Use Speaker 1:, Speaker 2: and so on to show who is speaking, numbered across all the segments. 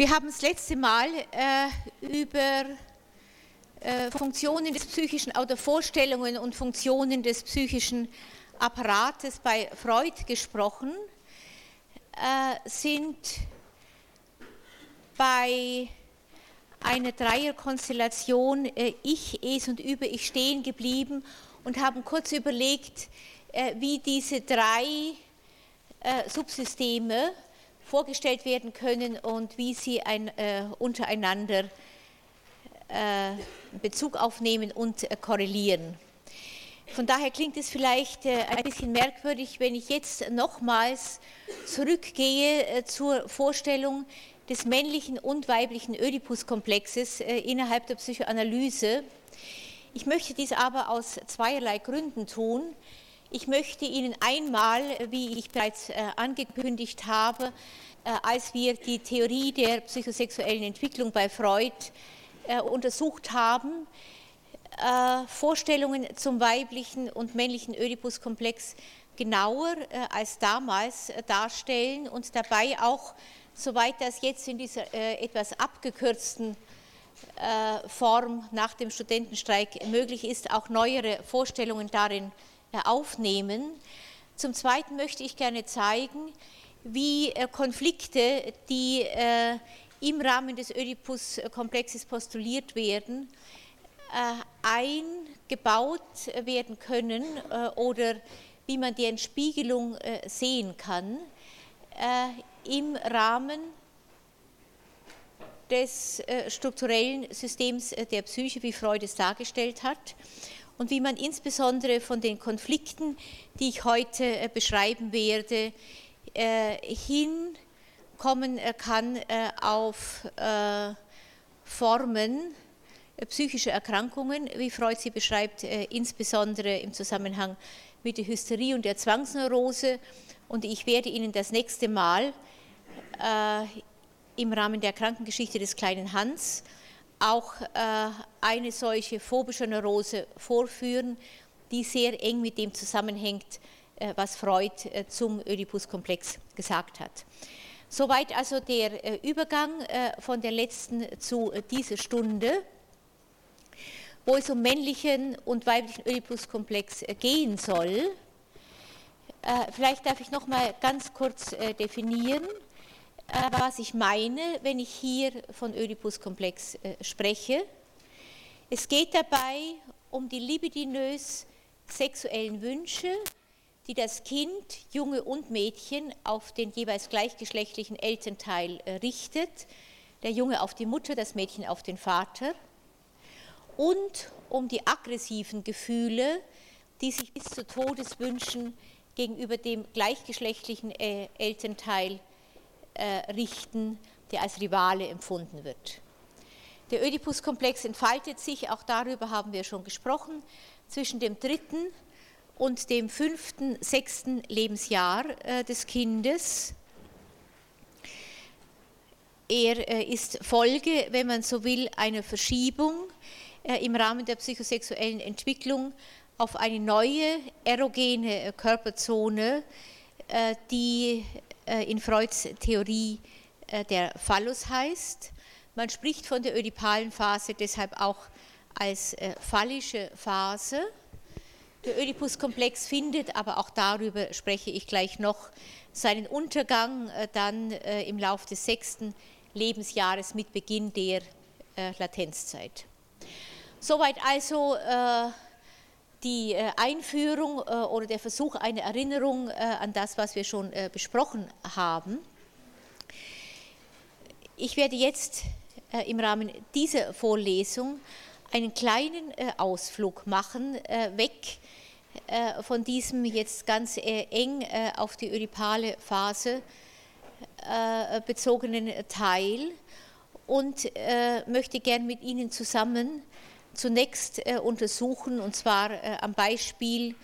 Speaker 1: Wir haben das letzte Mal äh, über äh, Funktionen des psychischen oder Vorstellungen und Funktionen des psychischen Apparates bei Freud gesprochen, äh, sind bei einer Dreierkonstellation äh, Ich, Es und Über Ich stehen geblieben und haben kurz überlegt, äh, wie diese drei äh, Subsysteme vorgestellt werden können und wie sie ein, äh, untereinander äh, Bezug aufnehmen und äh, korrelieren. Von daher klingt es vielleicht äh, ein bisschen merkwürdig, wenn ich jetzt nochmals zurückgehe äh, zur Vorstellung des männlichen und weiblichen Oedipus-Komplexes innerhalb der Psychoanalyse. Ich möchte dies aber aus zweierlei Gründen tun. Ich möchte Ihnen einmal, wie ich bereits angekündigt habe, äh, als wir die Theorie der psychosexuellen Entwicklung bei Freud äh, untersucht haben, äh, Vorstellungen zum weiblichen und männlichen Oedipus-Komplex genauer als damals darstellen und dabei auch, soweit das jetzt in dieser etwas abgekürzten Form nach dem Studentenstreik möglich ist, auch neuere Vorstellungen darin aufnehmen. Zum Zweiten möchte ich gerne zeigen, wie äh, Konflikte, die äh, im Rahmen des Oedipus-Komplexes postuliert werden, äh, eingebaut werden können oder wie man die Entspiegelung sehen kann im Rahmen des strukturellen Systems der Psyche, wie Freud es dargestellt hat, und wie man insbesondere von den Konflikten, die ich heute beschreiben werde, äh, hinkommen kann äh, auf äh, Formen psychischer Erkrankungen, wie Freud sie beschreibt, insbesondere im Zusammenhang mit der Hysterie und der Zwangsneurose. Und ich werde Ihnen das nächste Mal im Rahmen der Krankengeschichte des kleinen Hans auch eine solche phobische Neurose vorführen, die sehr eng mit dem zusammenhängt, äh, was Freud äh, zum Oedipus-Komplex gesagt hat. Soweit also der äh, Übergang von der letzten zu dieser Stunde, wo es um männlichen und weiblichen Oedipus-Komplex gehen soll. Vielleicht darf ich noch mal ganz kurz definieren, was ich meine, wenn ich hier von Oedipus-Komplex spreche. Es geht dabei um die libidinös sexuellen Wünsche die das Kind, Junge und Mädchen, auf den jeweils gleichgeschlechtlichen Elternteil äh, richtet, der Junge auf die Mutter, das Mädchen auf den Vater, und um die aggressiven Gefühle, die sich bis zu Todeswünschen gegenüber dem gleichgeschlechtlichen äh, Elternteil äh, richten, der als Rivale empfunden wird. Der Oedipus-Komplex entfaltet sich, auch darüber haben wir schon gesprochen, zwischen dem dritten und dem fünften, sechsten Lebensjahr äh, des Kindes. Er äh, ist Folge, wenn man so will, einer Verschiebung im Rahmen der psychosexuellen Entwicklung auf eine neue erogene Körperzone, die in Freuds Theorie der Phallus heißt. Man spricht von der ödipalen Phase deshalb auch als phallische Phase. Der Oedipus-Komplex findet, aber auch darüber spreche ich gleich noch, seinen Untergang äh, dann äh, im Lauf des sechsten Lebensjahres mit Beginn der äh, Latenzzeit. Soweit also die Einführung oder der Versuch einer Erinnerung an das, was wir schon besprochen haben. Ich werde jetzt im Rahmen dieser Vorlesung einen kleinen Ausflug machen, weg äh, von diesem jetzt ganz äh, eng äh, auf die ödipale Phase bezogenen Teil und möchte gern mit Ihnen zusammen zunächst untersuchen, und zwar am Beispiel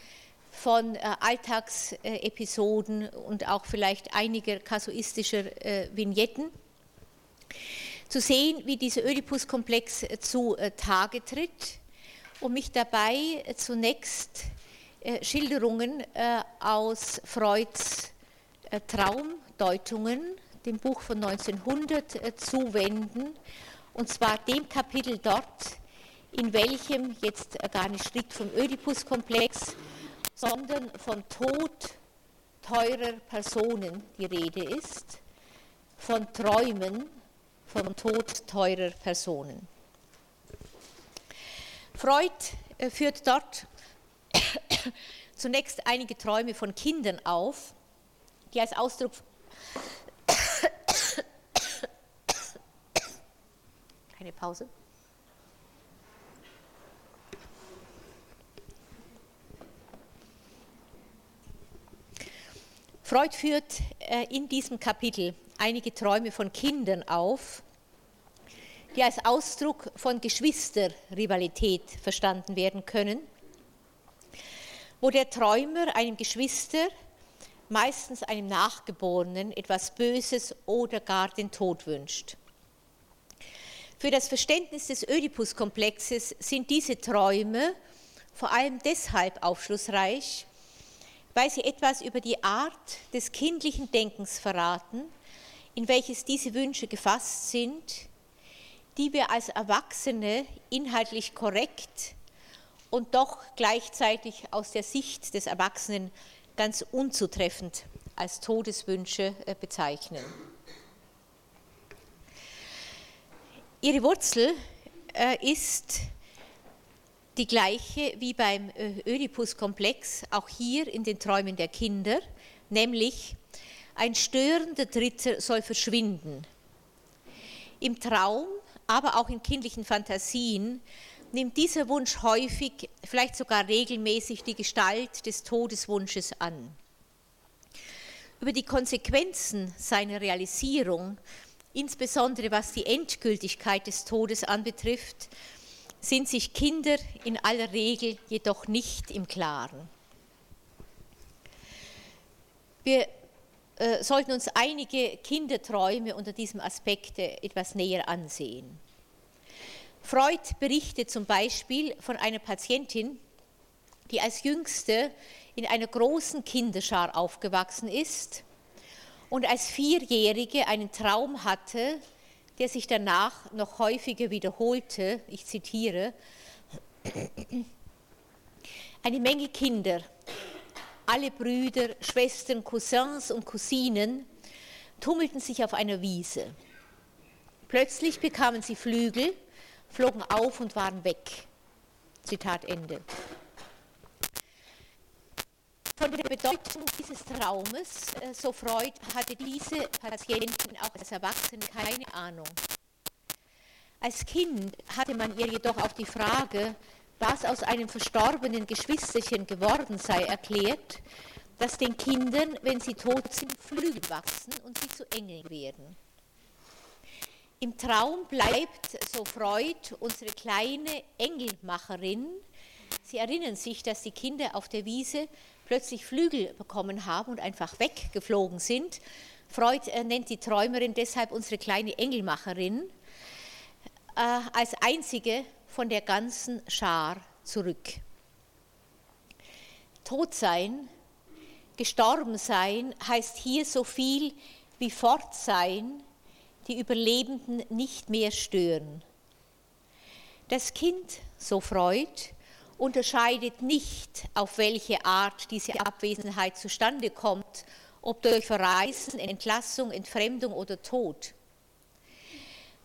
Speaker 1: von Alltagsepisoden und auch vielleicht einiger kasuistischer Vignetten, zu sehen, wie dieser Oedipus-Komplex zu Tage tritt und mich dabei zunächst äh, Schilderungen äh, aus Freuds äh, Traumdeutungen dem Buch von 1900, äh, zuwenden, und zwar dem Kapitel dort, in welchem jetzt gar nicht strikt vom Oedipus-Komplex, sondern von Tod teurer Personen die Rede ist, von Träumen, vom Tod teurer Personen. Freud äh, führt dort zunächst einige Träume von Kindern auf, die als Ausdruck keine Pause. Freud führt äh, in diesem Kapitel einige Träume von Kindern auf, die als Ausdruck von Geschwisterrivalität verstanden werden können, wo der Träumer einem Geschwister, meistens einem Nachgeborenen, etwas Böses oder gar den Tod wünscht. Für das Verständnis des Oedipus-Komplexes sind diese Träume vor allem deshalb aufschlussreich, weil sie etwas über die Art des kindlichen Denkens verraten, in welches diese Wünsche gefasst sind, die wir als Erwachsene inhaltlich korrekt und doch gleichzeitig aus der Sicht des Erwachsenen ganz unzutreffend als Todeswünsche äh, bezeichnen. Ihre Wurzel äh, ist die gleiche wie beim äh, Oedipus-Komplex, auch hier in den Träumen der Kinder, nämlich ein störender Dritter soll verschwinden. Im Traum, aber auch in kindlichen Fantasien nimmt dieser Wunsch häufig, vielleicht sogar regelmäßig die Gestalt des Todeswunsches an. Über die Konsequenzen seiner Realisierung, insbesondere was die Endgültigkeit des Todes anbetrifft, sind sich Kinder in aller Regel jedoch nicht im Klaren. Wir äh, sollten uns einige Kinderträume unter diesem Aspekt etwas näher ansehen. Freud berichtet zum Beispiel von einer Patientin, die als jüngste in einer großen Kinderschar aufgewachsen ist und als Vierjährige einen Traum hatte, der sich danach noch häufiger wiederholte. Ich zitiere, eine Menge Kinder, alle Brüder, Schwestern, Cousins und Cousinen tummelten sich auf einer Wiese. Plötzlich bekamen sie Flügel, flogen auf und waren weg. Zitat Ende. Von der Bedeutung dieses Traumes, äh, so Freud, hatte diese Patientin auch als Erwachsene keine Ahnung. Als Kind hatte man ihr jedoch auf die Frage, was aus einem verstorbenen Geschwisterchen geworden sei, erklärt, dass den Kindern, wenn sie tot sind, Flügel wachsen und sie zu Engeln werden. Im Traum bleibt, so Freud, unsere kleine Engelmacherin. Sie erinnern sich, dass die Kinder auf der Wiese plötzlich Flügel bekommen haben und einfach weggeflogen sind. Freud äh, nennt die Träumerin deshalb unsere kleine Engelmacherin äh, als einzige von der ganzen Schar zurück. Tot sein, gestorben sein heißt hier so viel wie fort sein, die Überlebenden nicht mehr stören. Das Kind, so Freud, unterscheidet nicht, auf welche Art diese Abwesenheit zustande kommt, ob durch Verreisen, Entlassung, Entfremdung oder Tod.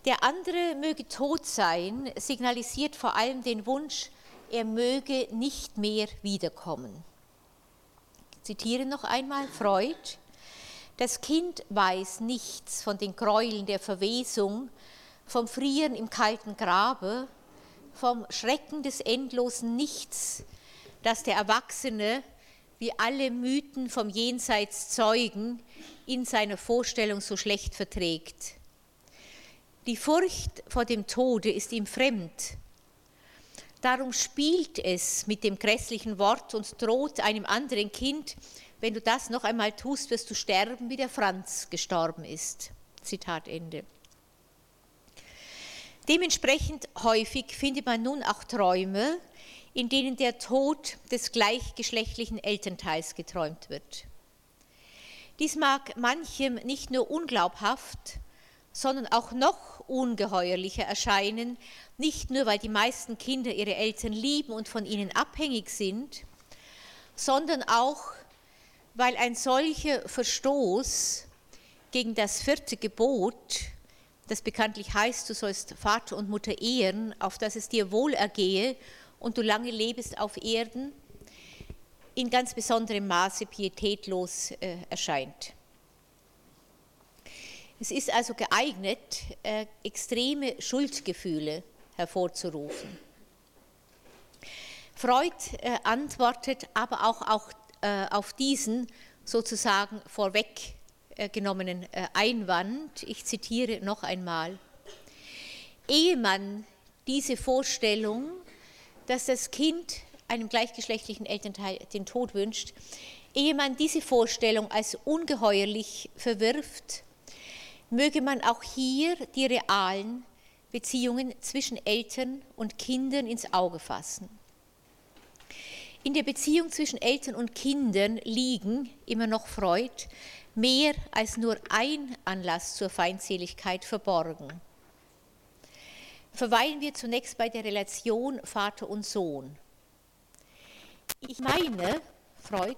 Speaker 1: Der andere möge tot sein, signalisiert vor allem den Wunsch, er möge nicht mehr wiederkommen. Ich zitiere noch einmal Freud. Das Kind weiß nichts von den Gräueln der Verwesung, vom Frieren im kalten Grabe, vom Schrecken des endlosen Nichts, das der Erwachsene, wie alle Mythen vom Jenseits zeugen, in seiner Vorstellung so schlecht verträgt. Die Furcht vor dem Tode ist ihm fremd. Darum spielt es mit dem grässlichen Wort und droht einem anderen Kind, wenn du das noch einmal tust, wirst du sterben, wie der Franz gestorben ist. Zitat Ende. Dementsprechend häufig findet man nun auch Träume, in denen der Tod des gleichgeschlechtlichen Elternteils geträumt wird. Dies mag manchem nicht nur unglaubhaft, sondern auch noch ungeheuerlicher erscheinen, nicht nur weil die meisten Kinder ihre Eltern lieben und von ihnen abhängig sind, sondern auch weil ein solcher Verstoß gegen das vierte Gebot, das bekanntlich heißt, du sollst Vater und Mutter ehren, auf dass es dir wohl ergehe und du lange lebst auf Erden, in ganz besonderem Maße pietätlos äh, erscheint. Es ist also geeignet, äh, extreme Schuldgefühle hervorzurufen. Freud äh, antwortet aber auch, auch äh, auf diesen sozusagen vorweggenommenen äh, Einwand. Ich zitiere noch einmal. Ehe man diese Vorstellung, dass das Kind einem gleichgeschlechtlichen Elternteil den Tod wünscht, ehe man diese Vorstellung als ungeheuerlich verwirft, möge man auch hier die realen Beziehungen zwischen Eltern und Kindern ins Auge fassen. In der Beziehung zwischen Eltern und Kindern liegen, immer noch Freud, mehr als nur ein Anlass zur Feindseligkeit verborgen. Verweilen wir zunächst bei der Relation Vater und Sohn. Ich meine, Freud,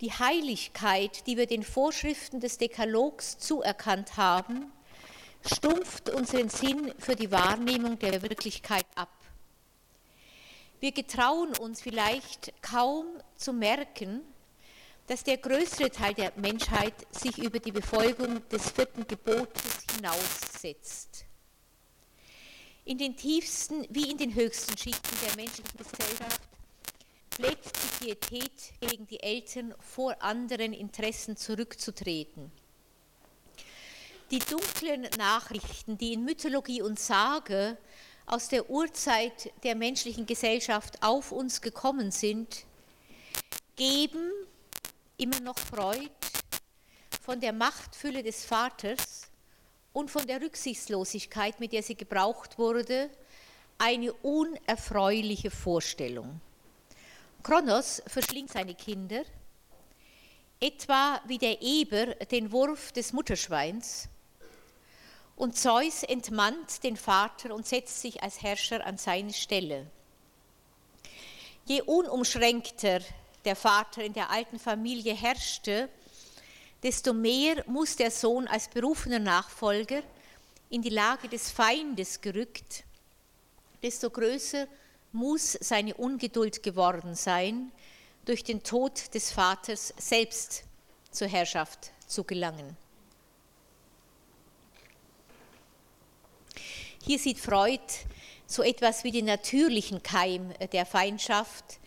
Speaker 1: die Heiligkeit, die wir den Vorschriften des Dekalogs zuerkannt haben, stumpft unseren Sinn für die Wahrnehmung der Wirklichkeit ab. Wir getrauen uns vielleicht kaum zu merken, dass der größere Teil der Menschheit sich über die Befolgung des vierten Gebotes hinaussetzt. In den tiefsten wie in den höchsten Schichten der menschlichen Gesellschaft pflegt die Pietät gegen die Eltern vor anderen Interessen zurückzutreten. Die dunklen Nachrichten, die in Mythologie und Sage aus der Urzeit der menschlichen Gesellschaft auf uns gekommen sind, geben immer noch Freud von der Machtfülle des Vaters und von der Rücksichtslosigkeit, mit der sie gebraucht wurde, eine unerfreuliche Vorstellung. Kronos verschlingt seine Kinder, etwa wie der Eber den Wurf des Mutterschweins, und Zeus entmannt den Vater und setzt sich als Herrscher an seine Stelle. Je unumschränkter der Vater in der alten Familie herrschte, desto mehr muss der Sohn als berufener Nachfolger in die Lage des Feindes gerückt, desto größer muss seine Ungeduld geworden sein, durch den Tod des Vaters selbst zur Herrschaft zu gelangen. Hier sieht Freud so etwas wie den natürlichen Keim der Feindschaft,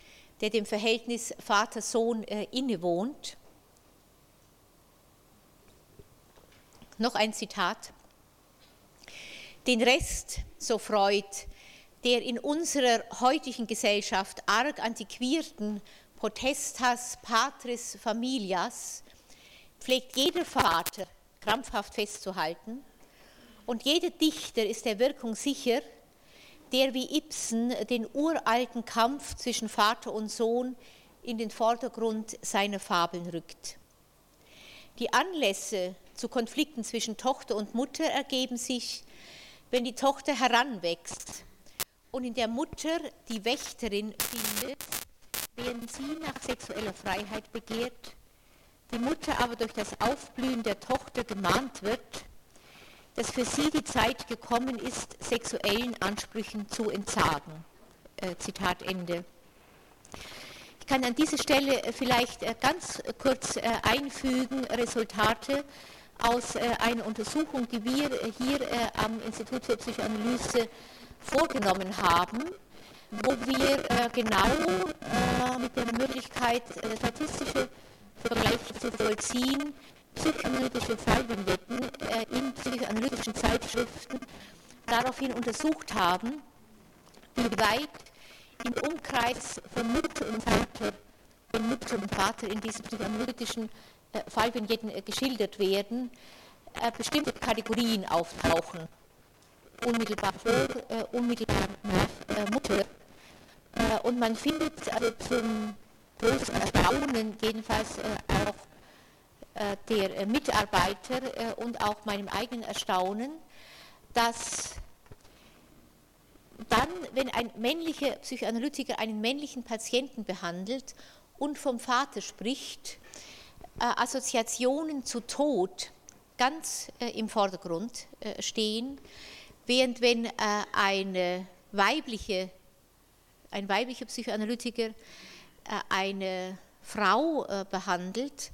Speaker 1: der dem Verhältnis Vater-Sohn äh, innewohnt. Noch ein Zitat. Den Rest, so Freud, der in unserer heutigen Gesellschaft arg antiquierten Potestas Patris Familias pflegt jeder Vater krampfhaft festzuhalten und jeder Dichter ist der Wirkung sicher, der wie Ibsen den uralten Kampf zwischen Vater und Sohn in den Vordergrund seiner Fabeln rückt. Die Anlässe zu Konflikten zwischen Tochter und Mutter ergeben sich, wenn die Tochter heranwächst und in der Mutter die Wächterin findet, während sie nach sexueller Freiheit begehrt, die Mutter aber durch das Aufblühen der Tochter gemahnt wird, dass für sie die Zeit gekommen ist, sexuellen Ansprüchen zu entsagen. Äh, Zitat Ende. Ich kann an dieser Stelle äh, vielleicht äh, ganz kurz äh, einfügen Resultate aus einer Untersuchung, die wir hier am Institut für Psychoanalyse vorgenommen haben, wo wir genau mit der Möglichkeit, statistische Vergleiche zu vollziehen, psychoanalytische Fallvignetten äh, in psychoanalytischen Zeitschriften daraufhin untersucht haben, wie weit im Umkreis von Mutter und Vater, wenn Mutter und Vater in diesen psychoanalytischen äh, Fallvignetten äh, geschildert werden, bestimmte Kategorien auftauchen unmittelbar vor, äh, unmittelbar nach äh, Mutter. Äh, und man findet also zum großen Erstaunen jedenfalls äh, auch der Mitarbeiter und auch meinem eigenen Erstaunen, dass dann, wenn ein männlicher Psychoanalytiker einen männlichen Patienten behandelt und vom Vater spricht, äh, Assoziationen zu Tod ganz äh, im Vordergrund äh, stehen, während wenn eine weibliche, ein weiblicher Psychoanalytiker eine Frau behandelt,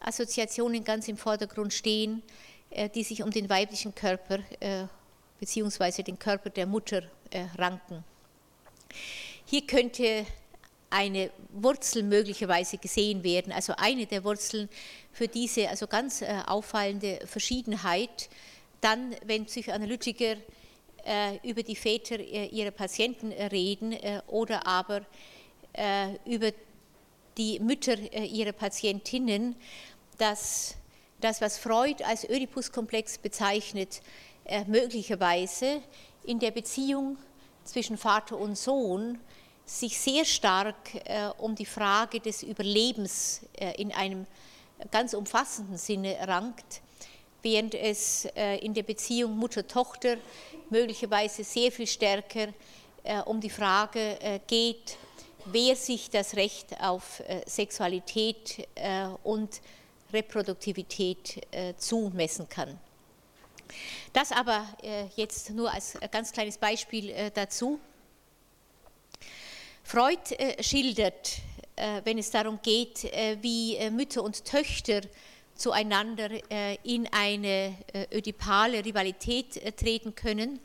Speaker 1: Assoziationen ganz im Vordergrund stehen, die sich um den weiblichen Körper bzw. den Körper der Mutter ranken. Hier könnte eine Wurzel möglicherweise gesehen werden, also eine der Wurzeln für diese also ganz äh, auffallende Verschiedenheit, dann, wenn Psychoanalytiker äh, über die Väter äh, ihrer Patienten reden oder aber über die Mütter ihrer Patientinnen, dass das, was Freud als Oedipus-Komplex bezeichnet, möglicherweise in der Beziehung zwischen Vater und Sohn sich sehr stark äh, um die Frage des Überlebens äh, in einem ganz umfassenden Sinne rankt, während es äh, in der Beziehung Mutter-Tochter möglicherweise sehr viel stärker äh, um die Frage äh, geht, wer sich das Recht auf äh, Sexualität und Reproduktivität zumessen kann. Das aber jetzt nur als ganz kleines Beispiel dazu. Freud äh, schildert, äh, wenn es darum geht, äh, wie Mütter und Töchter zueinander in eine ödipale Rivalität treten können,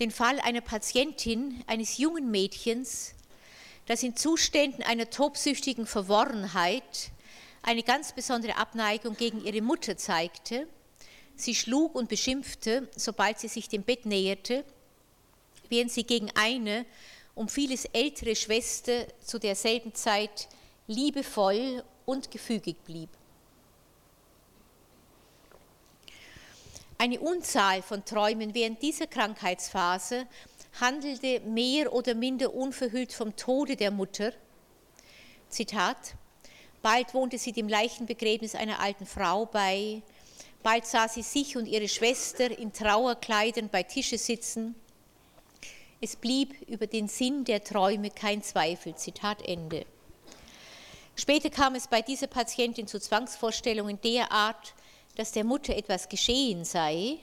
Speaker 1: den Fall einer Patientin, eines jungen Mädchens, das in Zuständen einer tobsüchtigen Verworrenheit eine ganz besondere Abneigung gegen ihre Mutter zeigte. Sie schlug und beschimpfte, sobald sie sich dem Bett näherte, während sie gegen eine um vieles ältere Schwester zu derselben Zeit liebevoll und gefügig blieb. Eine Unzahl von Träumen während dieser Krankheitsphase handelte mehr oder minder unverhüllt vom Tode der Mutter. Zitat, bald wohnte sie dem Leichenbegräbnis einer alten Frau bei, bald sah sie sich und ihre Schwester in Trauerkleidern bei Tische sitzen, es blieb über den Sinn der Träume kein Zweifel. Zitat Ende. Später kam es bei dieser Patientin zu Zwangsvorstellungen der Art, dass der Mutter etwas geschehen sei.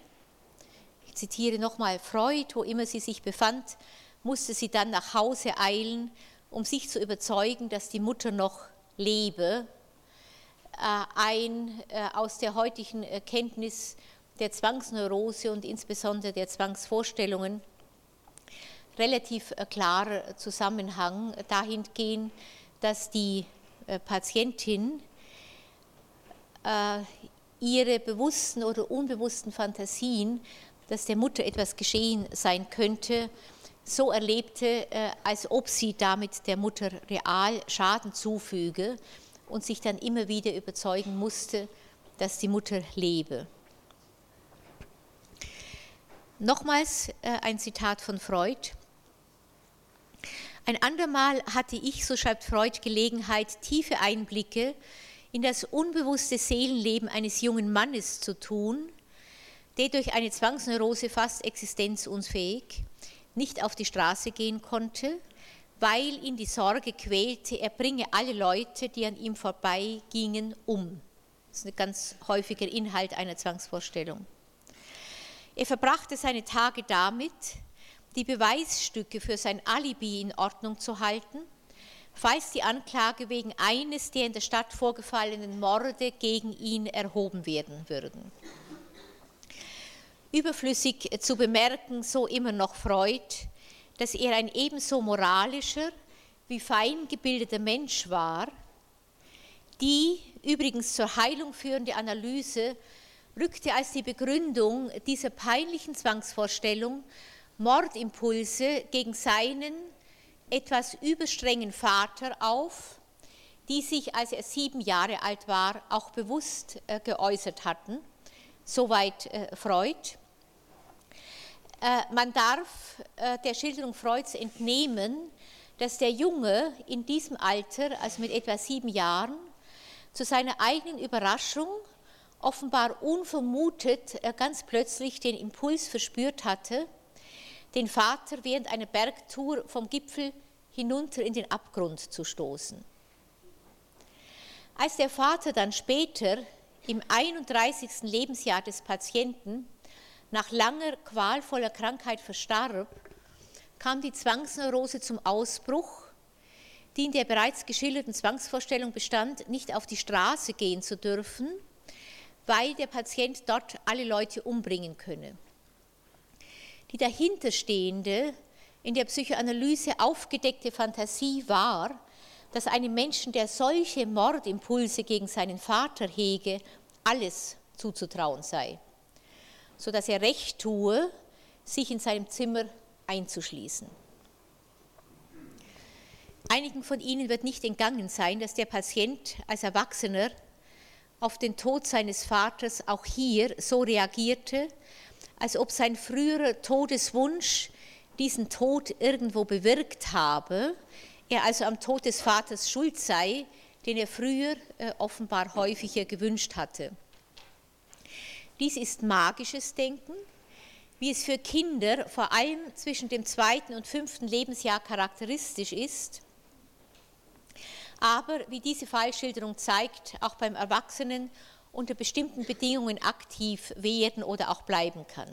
Speaker 1: Ich zitiere nochmal Freud, wo immer sie sich befand, musste sie dann nach Hause eilen, um sich zu überzeugen, dass die Mutter noch lebe. Äh, ein äh, aus der heutigen Kenntnis der Zwangsneurose und insbesondere der Zwangsvorstellungen relativ äh, klarer Zusammenhang dahingehend, dass die Patientin ihre bewussten oder unbewussten Fantasien, dass der Mutter etwas geschehen sein könnte, so erlebte, als ob sie damit der Mutter real Schaden zufüge und sich dann immer wieder überzeugen musste, dass die Mutter lebe. Nochmals ein Zitat von Freud. Ein andermal hatte ich, so schreibt Freud, Gelegenheit, tiefe Einblicke in das unbewusste Seelenleben eines jungen Mannes zu tun, der durch eine Zwangsneurose fast existenzunfähig nicht auf die Straße gehen konnte, weil ihn die Sorge quälte, er bringe alle Leute, die an ihm vorbeigingen, um. Das ist ein ganz häufiger Inhalt einer Zwangsvorstellung. Er verbrachte seine Tage damit, die Beweisstücke für sein Alibi in Ordnung zu halten, falls die Anklage wegen eines der in der Stadt vorgefallenen Morde gegen ihn erhoben werden würden. Überflüssig zu bemerken, so immer noch Freud, dass er ein ebenso moralischer wie fein gebildeter Mensch war, die übrigens zur Heilung führende Analyse rückte als die Begründung dieser peinlichen Zwangsvorstellung Mordimpulse gegen seinen etwas überstrengen Vater auf, die sich, als er sieben Jahre alt war, auch bewusst äh, geäußert hatten. Soweit äh, Freud. Äh, man darf der Schilderung Freuds entnehmen, dass der Junge in diesem Alter, also mit etwa sieben Jahren, zu seiner eigenen Überraschung offenbar unvermutet ganz plötzlich den Impuls verspürt hatte, den Vater während einer Bergtour vom Gipfel hinunter in den Abgrund zu stoßen. Als der Vater dann später im 31. Lebensjahr des Patienten nach langer qualvoller Krankheit verstarb, kam die Zwangsneurose zum Ausbruch, die in der bereits geschilderten Zwangsvorstellung bestand, nicht auf die Straße gehen zu dürfen, weil der Patient dort alle Leute umbringen könne. Die dahinterstehende, in der Psychoanalyse aufgedeckte Fantasie war, dass einem Menschen, der solche Mordimpulse gegen seinen Vater hege, alles zuzutrauen sei, sodass er recht tue, sich in seinem Zimmer einzuschließen. Einigen von Ihnen wird nicht entgangen sein, dass der Patient als Erwachsener auf den Tod seines Vaters auch hier so reagierte, als ob sein früherer Todeswunsch diesen Tod irgendwo bewirkt habe, er also am Tod des Vaters schuld sei, den er früher äh, offenbar häufiger gewünscht hatte. Dies ist magisches Denken, wie es für Kinder vor allem zwischen dem zweiten und fünften Lebensjahr charakteristisch ist, aber wie diese Fallschilderung zeigt, auch beim Erwachsenen unter bestimmten Bedingungen aktiv werden oder auch bleiben kann.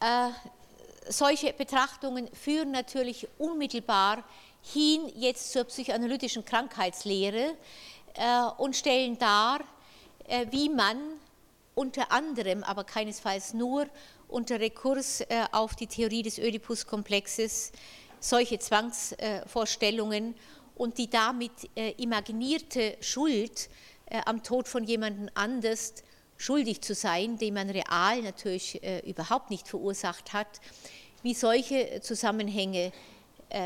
Speaker 1: Äh, solche Betrachtungen führen natürlich unmittelbar hin jetzt zur psychoanalytischen Krankheitslehre äh, und stellen dar, äh, wie man unter anderem, aber keinesfalls nur unter Rekurs äh, auf die Theorie des Oedipus-Komplexes solche Zwangsvorstellungen und die damit äh, imaginierte Schuld äh, am Tod von jemandem anders schuldig zu sein, den man real natürlich äh, überhaupt nicht verursacht hat, wie solche Zusammenhänge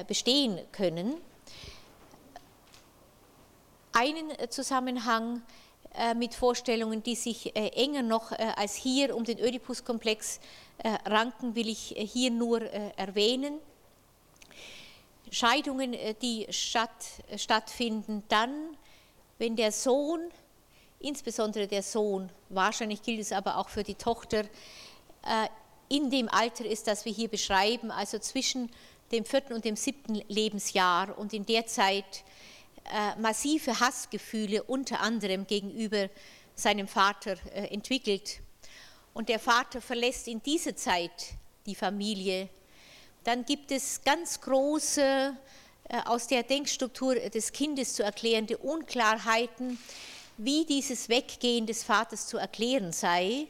Speaker 1: bestehen können. Einen Zusammenhang mit Vorstellungen, die sich enger noch als hier um den Oedipus-Komplex ranken, will ich hier nur erwähnen. Scheidungen, die statt, stattfinden dann, wenn der Sohn, insbesondere der Sohn, wahrscheinlich gilt es aber auch für die Tochter, äh, in dem Alter ist, das wir hier beschreiben, also zwischen dem vierten und dem siebten Lebensjahr und in der Zeit äh, massive Hassgefühle unter anderem gegenüber seinem Vater äh, entwickelt. Und der Vater verlässt in dieser Zeit die Familie. Dann gibt es ganz große äh, aus der Denkstruktur des Kindes zu erklärende Unklarheiten, wie dieses Weggehen des Vaters zu erklären sei.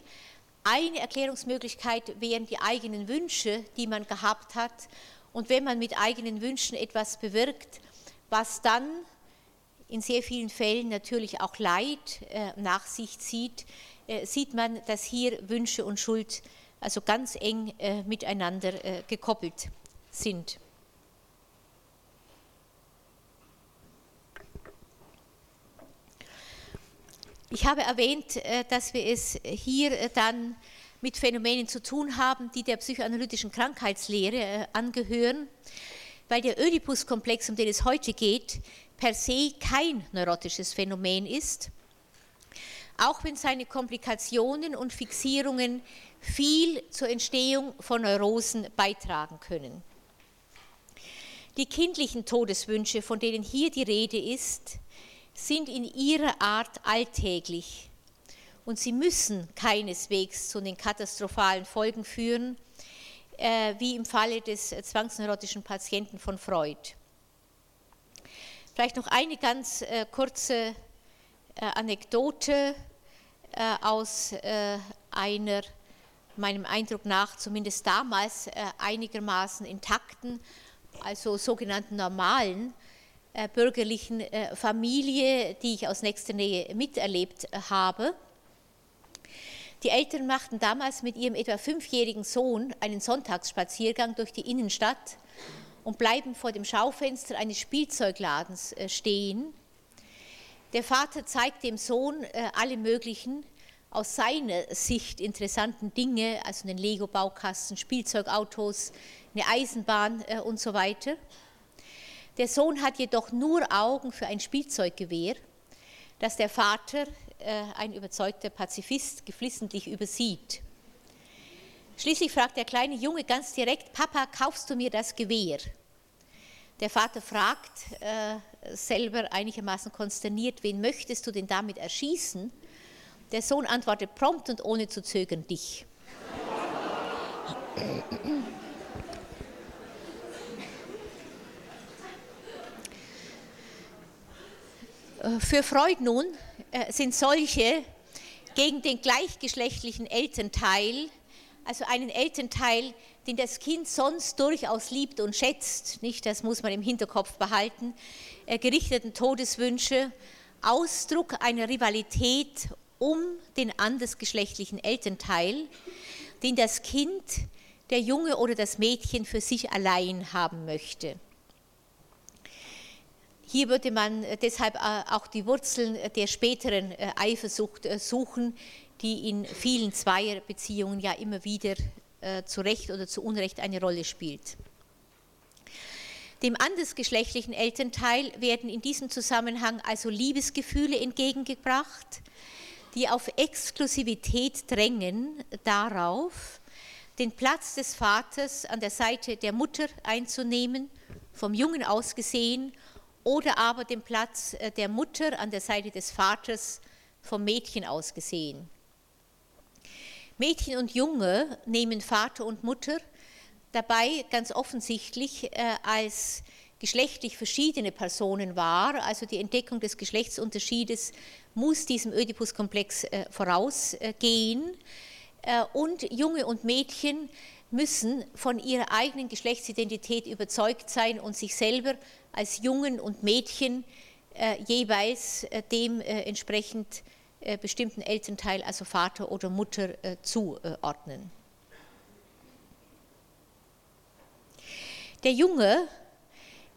Speaker 1: Eine Erklärungsmöglichkeit wären die eigenen Wünsche, die man gehabt hat. Und wenn man mit eigenen Wünschen etwas bewirkt, was dann in sehr vielen Fällen natürlich auch Leid äh, nach sich zieht, äh, sieht man, dass hier Wünsche und Schuld also ganz eng miteinander gekoppelt sind. Ich habe erwähnt, äh, dass wir es hier äh, dann mit Phänomenen zu tun haben, die der psychoanalytischen Krankheitslehre äh, angehören, weil der Oedipus-Komplex, um den es heute geht, per se kein neurotisches Phänomen ist, auch wenn seine Komplikationen und Fixierungen viel zur Entstehung von Neurosen beitragen können. Die kindlichen Todeswünsche, von denen hier die Rede ist, sind in ihrer Art alltäglich und sie müssen keineswegs zu den katastrophalen Folgen führen, äh, wie im Falle des zwangsneurotischen Patienten von Freud. Vielleicht noch eine ganz äh, kurze äh, Anekdote äh, aus äh, einer, meinem Eindruck nach, zumindest damals äh, einigermaßen intakten, also sogenannten normalen äh, bürgerlichen äh, Familie, die ich aus nächster Nähe miterlebt äh, habe. Die Eltern machten damals mit ihrem etwa fünfjährigen Sohn einen Sonntagsspaziergang durch die Innenstadt und bleiben vor dem Schaufenster eines Spielzeugladens stehen. Der Vater zeigt dem Sohn alle möglichen aus seiner Sicht interessanten Dinge, also einen Lego-Baukasten, Spielzeugautos, eine Eisenbahn und so weiter. Der Sohn hat jedoch nur Augen für ein Spielzeuggewehr, das der Vater, äh, ein überzeugter Pazifist, geflissentlich übersieht. Schließlich fragt der kleine Junge ganz direkt, Papa, kaufst du mir das Gewehr? Der Vater fragt, äh, selber einigermaßen konsterniert, wen möchtest du denn damit erschießen? Der Sohn antwortet prompt und ohne zu zögern, dich. Äh, für Freud nun äh, sind solche gegen den gleichgeschlechtlichen Elternteil also einen Elternteil, den das Kind sonst durchaus liebt und schätzt, nicht, das muss man im Hinterkopf behalten, äh, gerichteten Todeswünsche, Ausdruck einer Rivalität um den andersgeschlechtlichen Elternteil, den das Kind, der Junge oder das Mädchen für sich allein haben möchte. Hier würde man äh, deshalb äh, auch die Wurzeln der späteren Eifersucht suchen, die in vielen Zweierbeziehungen ja immer wieder äh, zu Recht oder zu Unrecht eine Rolle spielt. Dem andersgeschlechtlichen Elternteil werden in diesem Zusammenhang also Liebesgefühle entgegengebracht, die auf Exklusivität drängen darauf, den Platz des Vaters an der Seite der Mutter einzunehmen, vom Jungen aus gesehen, oder aber den Platz äh, der Mutter an der Seite des Vaters vom Mädchen aus gesehen. Mädchen und Junge nehmen Vater und Mutter dabei ganz offensichtlich äh, als geschlechtlich verschiedene Personen wahr. Also die Entdeckung des Geschlechtsunterschiedes muss diesem Oedipus-Komplex äh, vorausgehen. Und Junge und Mädchen müssen von ihrer eigenen Geschlechtsidentität überzeugt sein und sich selber als Jungen und Mädchen jeweils dem entsprechend äh, bestimmten Elternteil, also Vater oder Mutter, äh, zuordnen. Der Junge,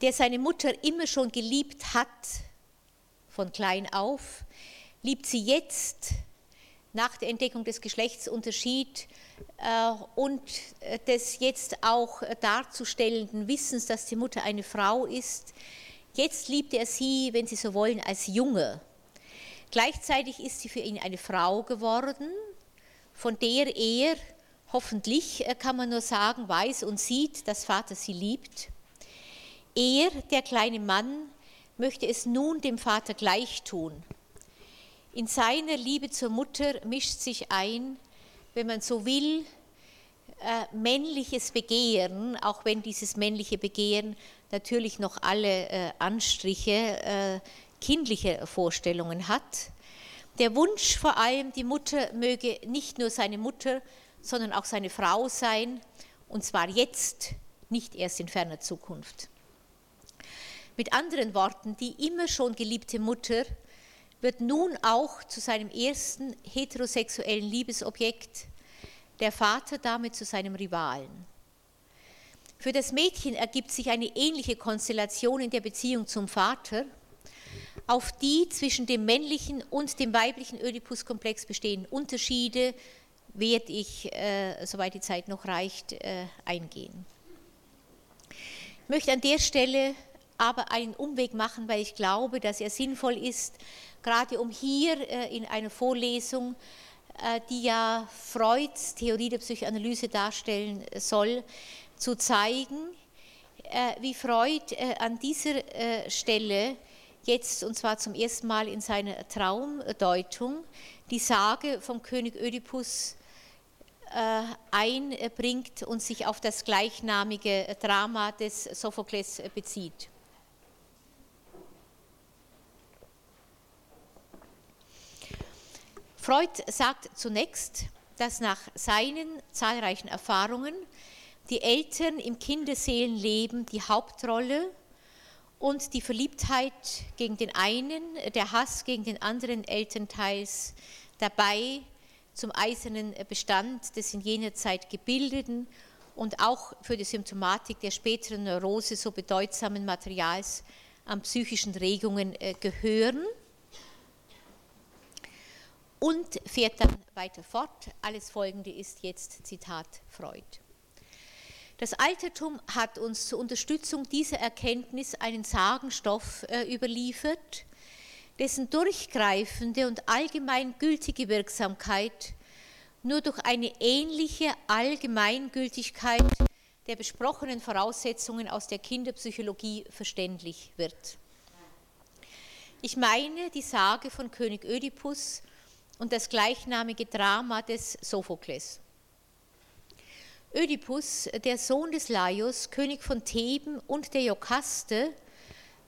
Speaker 1: der seine Mutter immer schon geliebt hat, von klein auf, liebt sie jetzt nach der Entdeckung des Geschlechtsunterschieds äh, und des jetzt auch darzustellenden Wissens, dass die Mutter eine Frau ist. Jetzt liebt er sie, wenn Sie so wollen, als Junge. Gleichzeitig ist sie für ihn eine Frau geworden, von der er hoffentlich, äh, kann man nur sagen, weiß und sieht, dass Vater sie liebt. Er, der kleine Mann, möchte es nun dem Vater gleich tun. In seiner Liebe zur Mutter mischt sich ein, wenn man so will, äh, männliches Begehren, auch wenn dieses männliche Begehren natürlich noch alle äh, Anstriche kindliche Vorstellungen hat. Der Wunsch vor allem, die Mutter möge nicht nur seine Mutter, sondern auch seine Frau sein, und zwar jetzt, nicht erst in ferner Zukunft. Mit anderen Worten, die immer schon geliebte Mutter wird nun auch zu seinem ersten heterosexuellen Liebesobjekt, der Vater damit zu seinem Rivalen. Für das Mädchen ergibt sich eine ähnliche Konstellation in der Beziehung zum Vater auf die zwischen dem männlichen und dem weiblichen Oedipus-Komplex bestehenden Unterschiede werde ich, äh, soweit die Zeit noch reicht, äh, eingehen. Ich möchte an der Stelle aber einen Umweg machen, weil ich glaube, dass er sinnvoll ist, gerade um hier äh, in einer Vorlesung, äh, die ja Freuds Theorie der Psychoanalyse darstellen soll, zu zeigen, äh, wie Freud äh, an dieser Stelle jetzt und zwar zum ersten Mal in seiner Traumdeutung die Sage vom König Ödipus äh, einbringt und sich auf das gleichnamige Drama des Sophokles bezieht. Freud sagt zunächst, dass nach seinen zahlreichen Erfahrungen die Eltern im Kinderseelenleben die Hauptrolle und die Verliebtheit gegen den einen, der Hass gegen den anderen Elternteils dabei zum eisernen Bestand des in jener Zeit gebildeten und auch für die Symptomatik der späteren Neurose so bedeutsamen Materials an psychischen Regungen äh, gehören und fährt dann weiter fort. Alles Folgende ist jetzt Zitat Freud. Das Altertum hat uns zur Unterstützung dieser Erkenntnis einen Sagenstoff äh, überliefert, dessen durchgreifende und allgemein gültige Wirksamkeit nur durch eine ähnliche Allgemeingültigkeit der besprochenen Voraussetzungen aus der Kinderpsychologie verständlich wird. Ich meine die Sage von König Ödipus und das gleichnamige Drama des Sophokles. Ödipus, der Sohn des Laios, König von Theben und der Jokaste,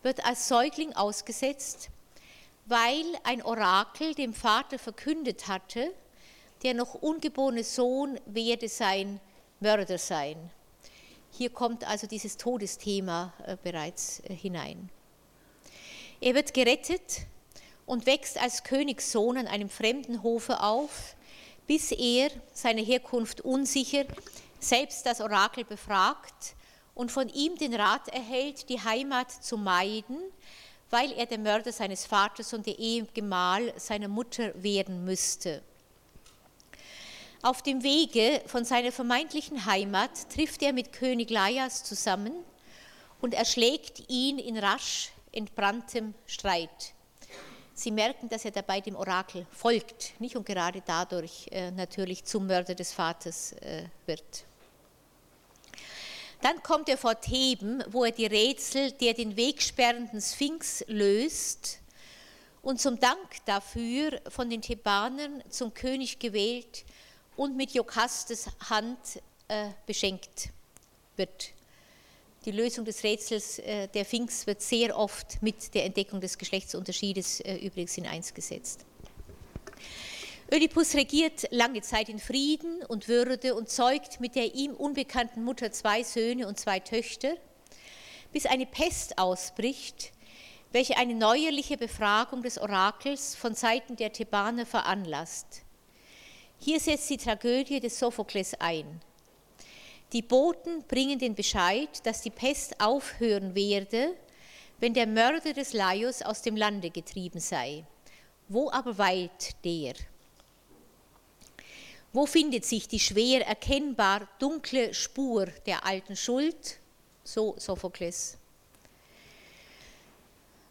Speaker 1: wird als Säugling ausgesetzt, weil ein Orakel dem Vater verkündet hatte, der noch ungeborene Sohn werde sein Mörder sein. Hier kommt also dieses Todesthema äh, bereits äh, hinein. Er wird gerettet und wächst als Königssohn an einem fremden Hofe auf, bis er, seine Herkunft unsicher, selbst das Orakel befragt und von ihm den Rat erhält, die Heimat zu meiden, weil er der Mörder seines Vaters und der Ehegemahl seiner Mutter werden müsste. Auf dem Wege von seiner vermeintlichen Heimat trifft er mit König Laias zusammen und erschlägt ihn in rasch entbranntem Streit. Sie merken, dass er dabei dem Orakel folgt, nicht und gerade dadurch äh, natürlich zum Mörder des Vaters äh, wird. Dann kommt er vor Theben, wo er die Rätsel der den Weg sperrenden Sphinx löst und zum Dank dafür von den Thebanern zum König gewählt und mit Jokastes Hand äh, beschenkt wird. Die Lösung des Rätsels äh, der Sphinx wird sehr oft mit der Entdeckung des Geschlechtsunterschiedes äh, übrigens in eins gesetzt. Ödipus regiert lange Zeit in Frieden und Würde und zeugt mit der ihm unbekannten Mutter zwei Söhne und zwei Töchter, bis eine Pest ausbricht, welche eine neuerliche Befragung des Orakels von Seiten der Thebaner veranlasst. Hier setzt die Tragödie des Sophokles ein. Die Boten bringen den Bescheid, dass die Pest aufhören werde, wenn der Mörder des Laios aus dem Lande getrieben sei. Wo aber weilt der? Wo findet sich die schwer erkennbar dunkle Spur der alten Schuld? So Sophokles.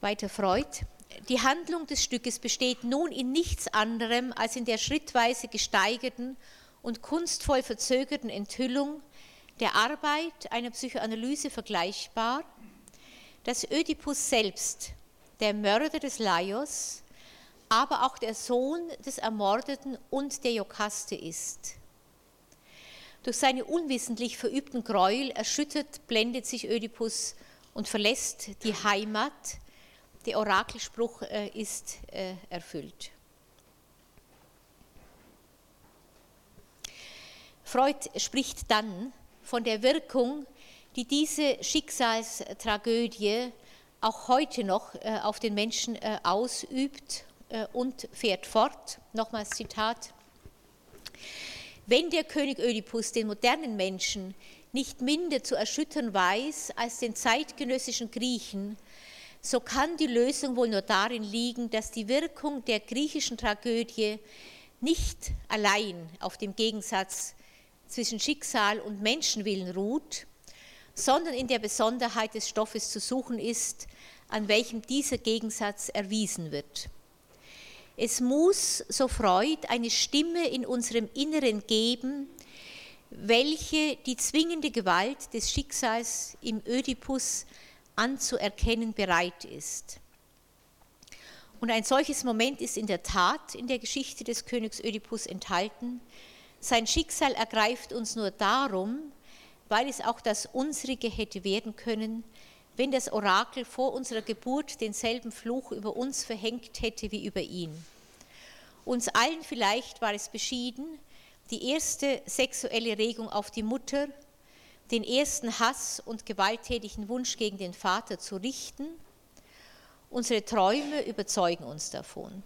Speaker 1: Weiter Freud. Die Handlung des Stückes besteht nun in nichts anderem als in der schrittweise gesteigerten und kunstvoll verzögerten Enthüllung der Arbeit einer Psychoanalyse vergleichbar, dass Ödipus selbst, der Mörder des Laios, aber auch der Sohn des Ermordeten und der Jokaste ist. Durch seine unwissentlich verübten Gräuel erschüttert blendet sich Ödipus und verlässt die Heimat, der Orakelspruch äh, ist äh, erfüllt. Freud spricht dann von der Wirkung, die diese Schicksalstragödie auch heute noch äh, auf den Menschen ausübt und fährt fort. Nochmals Zitat. Wenn der König Ödipus den modernen Menschen nicht minder zu erschüttern weiß als den zeitgenössischen Griechen, so kann die Lösung wohl nur darin liegen, dass die Wirkung der griechischen Tragödie nicht allein auf dem Gegensatz zwischen Schicksal und Menschenwillen ruht, sondern in der Besonderheit des Stoffes zu suchen ist, an welchem dieser Gegensatz erwiesen wird. Es muss, so Freud, eine Stimme in unserem Inneren geben, welche die zwingende Gewalt des Schicksals im Ödipus anzuerkennen bereit ist. Und ein solches Moment ist in der Tat in der Geschichte des Königs Ödipus enthalten. Sein Schicksal ergreift uns nur darum, weil es auch das unsrige hätte werden können, wenn das Orakel vor unserer Geburt denselben Fluch über uns verhängt hätte wie über ihn. Uns allen vielleicht war es beschieden, die erste sexuelle Regung auf die Mutter den ersten Hass und gewalttätigen Wunsch gegen den Vater zu richten. Unsere Träume überzeugen uns davon.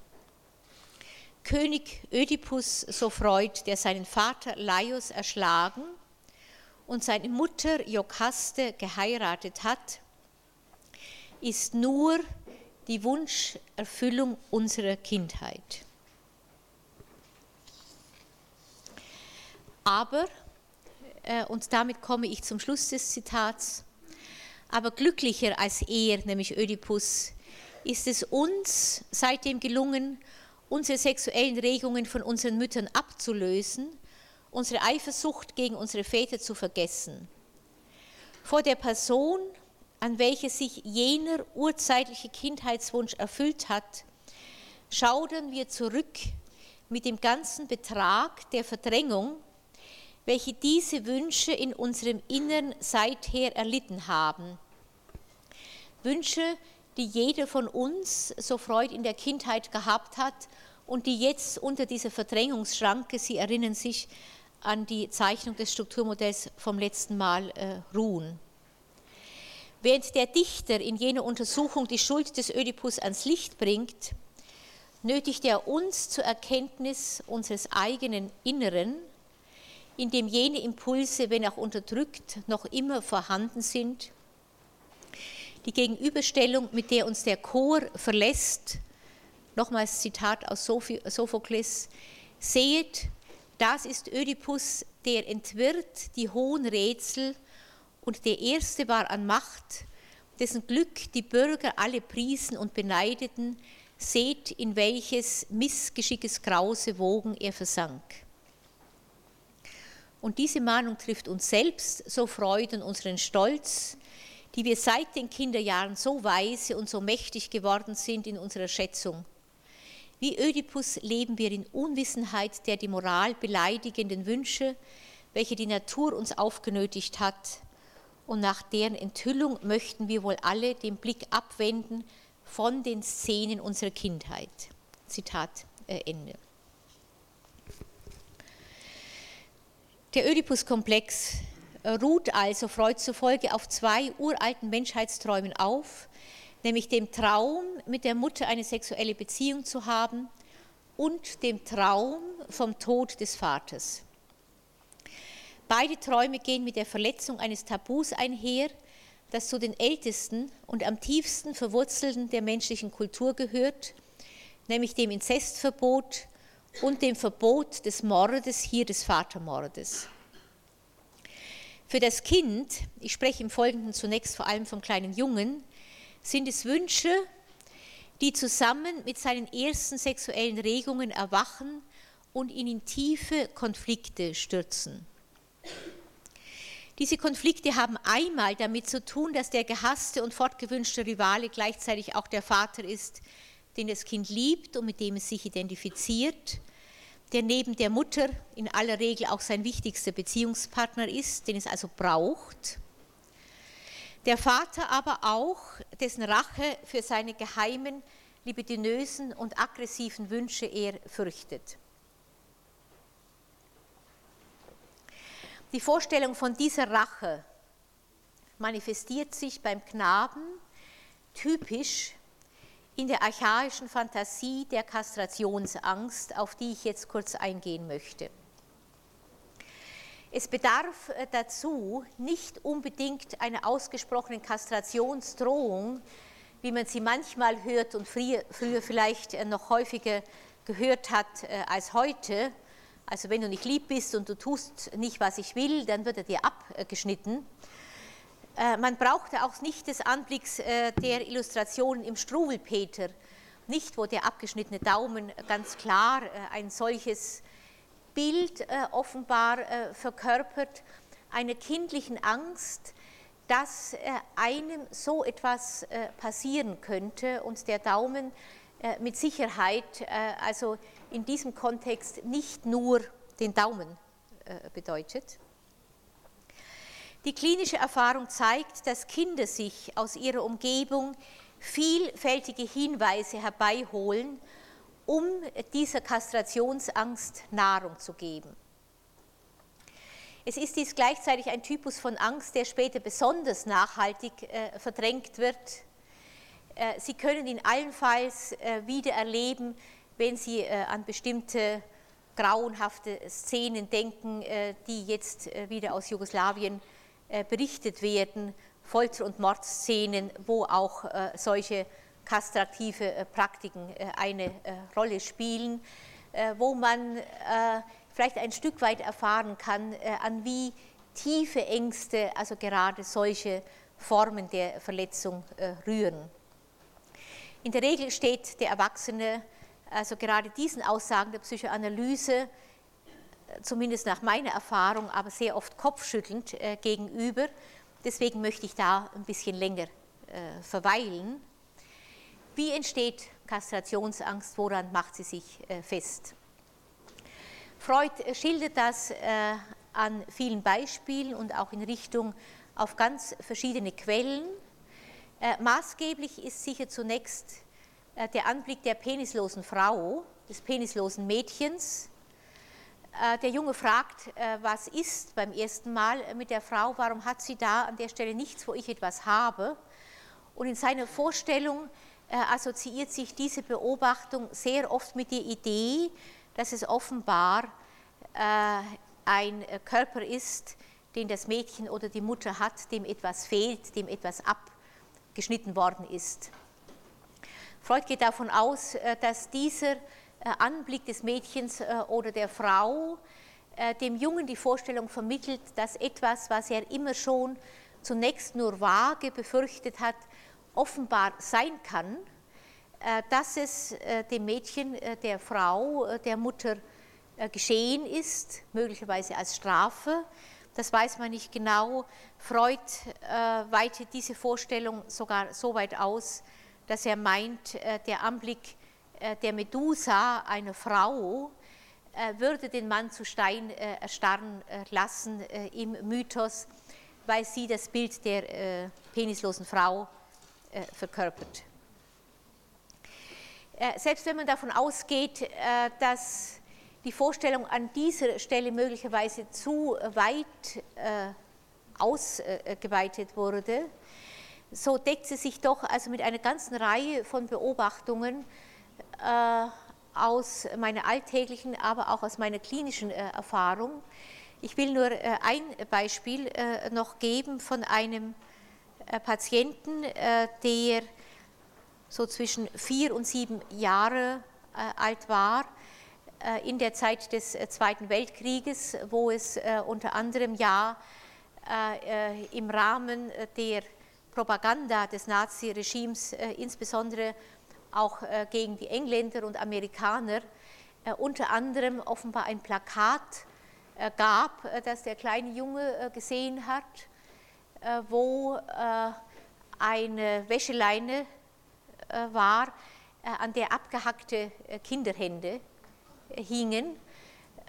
Speaker 1: König Ödipus, so Freud, der seinen Vater Laios erschlagen und seine Mutter Jokaste geheiratet hat, ist nur die Wunscherfüllung unserer Kindheit. und damit komme ich zum Schluss des Zitats, aber glücklicher als er, nämlich Ödipus, ist es uns seitdem gelungen, unsere sexuellen Regungen von unseren Müttern abzulösen, unsere Eifersucht gegen unsere Väter zu vergessen. Vor der Person, an welche sich jener urzeitliche Kindheitswunsch erfüllt hat, schaudern wir zurück mit dem ganzen Betrag der Verdrängung, welche diese Wünsche in unserem Innern seither erlitten haben. Wünsche, die jeder von uns so Freud in der Kindheit gehabt hat und die jetzt unter dieser Verdrängungsschranke, Sie erinnern sich an die Zeichnung des Strukturmodells vom letzten Mal, äh, ruhen. Während der Dichter in jener Untersuchung die Schuld des Ödipus ans Licht bringt, nötigt er uns zur Erkenntnis unseres eigenen Inneren, in dem jene Impulse, wenn auch unterdrückt, noch immer vorhanden sind. Die Gegenüberstellung, mit der uns der Chor verlässt, nochmals Zitat aus Sophokles, seht, das ist Ödipus, der entwirrt die hohen Rätsel und der erste war an Macht, dessen Glück die Bürger alle priesen und beneideten, seht, in welches missgeschickes Grause Wogen er versank. Und diese Mahnung trifft uns selbst, so freuden unseren Stolz, die wir seit den Kinderjahren so weise und so mächtig geworden sind in unserer Schätzung. Wie Ödipus leben wir in Unwissenheit der die Moral beleidigenden Wünsche, welche die Natur uns aufgenötigt hat, und nach deren Enthüllung möchten wir wohl alle den Blick abwenden von den Szenen unserer Kindheit. Zitat äh, Ende. Der Ödipus-Komplex ruht also Freud zufolge auf zwei uralten Menschheitsträumen auf, nämlich dem Traum, mit der Mutter eine sexuelle Beziehung zu haben und dem Traum vom Tod des Vaters. Beide Träume gehen mit der Verletzung eines Tabus einher, das zu den ältesten und am tiefsten verwurzelten der menschlichen Kultur gehört, nämlich dem Inzestverbot und dem Verbot des Mordes, hier des Vatermordes. Für das Kind, ich spreche im Folgenden zunächst vor allem vom kleinen Jungen, sind es Wünsche, die zusammen mit seinen ersten sexuellen Regungen erwachen und ihn in tiefe Konflikte stürzen. Diese Konflikte haben einmal damit zu tun, dass der gehasste und fortgewünschte Rivale gleichzeitig auch der Vater ist, den das Kind liebt und mit dem es sich identifiziert, der neben der Mutter in aller Regel auch sein wichtigster Beziehungspartner ist, den es also braucht. Der Vater aber auch, dessen Rache für seine geheimen, libidinösen und aggressiven Wünsche er fürchtet. Die Vorstellung von dieser Rache manifestiert sich beim Knaben typisch in der archaischen Fantasie der Kastrationsangst, auf die ich jetzt kurz eingehen möchte. Es bedarf äh, dazu nicht unbedingt einer ausgesprochenen Kastrationsdrohung, wie man sie manchmal hört und früher, vielleicht äh, noch häufiger gehört hat äh, als heute, also wenn du nicht lieb bist und du tust nicht, was ich will, dann wird er dir abgeschnitten. Äh, man brauchte auch nicht des Anblicks äh, der Illustrationen im Struwelpeter, nicht wo der abgeschnittene Daumen ganz klar äh, ein solches Bild offenbar verkörpert, einer kindlichen Angst, dass einem so etwas passieren könnte und der Daumen mit Sicherheit also in diesem Kontext nicht nur den Daumen bedeutet. Die klinische Erfahrung zeigt, dass Kinder sich aus ihrer Umgebung vielfältige Hinweise herbeiholen, um dieser Kastrationsangst Nahrung zu geben. Es ist dies gleichzeitig ein Typus von Angst, der später besonders nachhaltig äh, verdrängt wird. Äh, Sie können ihn allenfalls äh, wieder erleben, wenn Sie äh, an bestimmte grauenhafte Szenen denken, äh, die jetzt äh, wieder aus Jugoslawien berichtet werden, Folter- und Mordszenen, wo auch solche kastrative Praktiken eine Rolle spielen, wo man vielleicht ein Stück weit erfahren kann, an wie tiefe Ängste, also gerade solche Formen der Verletzung rühren. In der Regel steht der Erwachsene also gerade diesen Aussagen der Psychoanalyse, zumindest nach meiner Erfahrung, aber sehr oft kopfschüttelnd gegenüber. Deswegen möchte ich da ein bisschen länger verweilen. Wie entsteht Kastrationsangst? Woran macht sie sich fest? Freud schildert das an vielen Beispielen und auch in Richtung auf ganz verschiedene Quellen. Äh, maßgeblich ist sicher zunächst äh, der Anblick der penislosen Frau, des penislosen Mädchens. Äh, der Junge fragt, äh, was ist beim ersten Mal mit der Frau, warum hat sie da an der Stelle nichts, wo ich etwas habe? Und in seiner Vorstellung äh, assoziiert sich diese Beobachtung sehr oft mit der Idee, dass es offenbar ein Körper ist, den das Mädchen oder die Mutter hat, dem etwas fehlt, dem etwas abgeschnitten worden ist. Freud geht davon aus, dass dieser Anblick des Mädchens äh, oder der Frau dem Jungen die Vorstellung vermittelt, dass etwas, was er immer schon zunächst nur vage befürchtet hat, offenbar sein kann, dass es dem Mädchen, der Frau, der Mutter geschehen ist, möglicherweise als Strafe. Das weiß man nicht genau. Freud äh, weitet diese Vorstellung sogar so weit aus, dass er meint, äh, der Anblick äh, der Medusa, einer Frau, würde den Mann zu Stein erstarren lassen im Mythos, weil sie das Bild der penislosen Frau verkörpert. Selbst wenn man davon ausgeht, dass die Vorstellung an dieser Stelle möglicherweise zu weit äh, ausgeweitet wurde, so deckt sie sich doch also mit einer ganzen Reihe von Beobachtungen äh, aus meiner alltäglichen, aber auch aus meiner klinischen äh, Erfahrung. Ich will nur äh, ein Beispiel äh, noch geben von einem äh, Patienten, der so zwischen vier und sieben Jahre alt war äh, in der Zeit des äh, Zweiten Weltkrieges, wo es äh, unter anderem ja im Rahmen der Propaganda des Naziregimes, insbesondere auch gegen die Engländer und Amerikaner, unter anderem offenbar ein Plakat gab, das der kleine Junge gesehen hat, wo eine Wäscheleine war, an der abgehackte Kinderhände hingen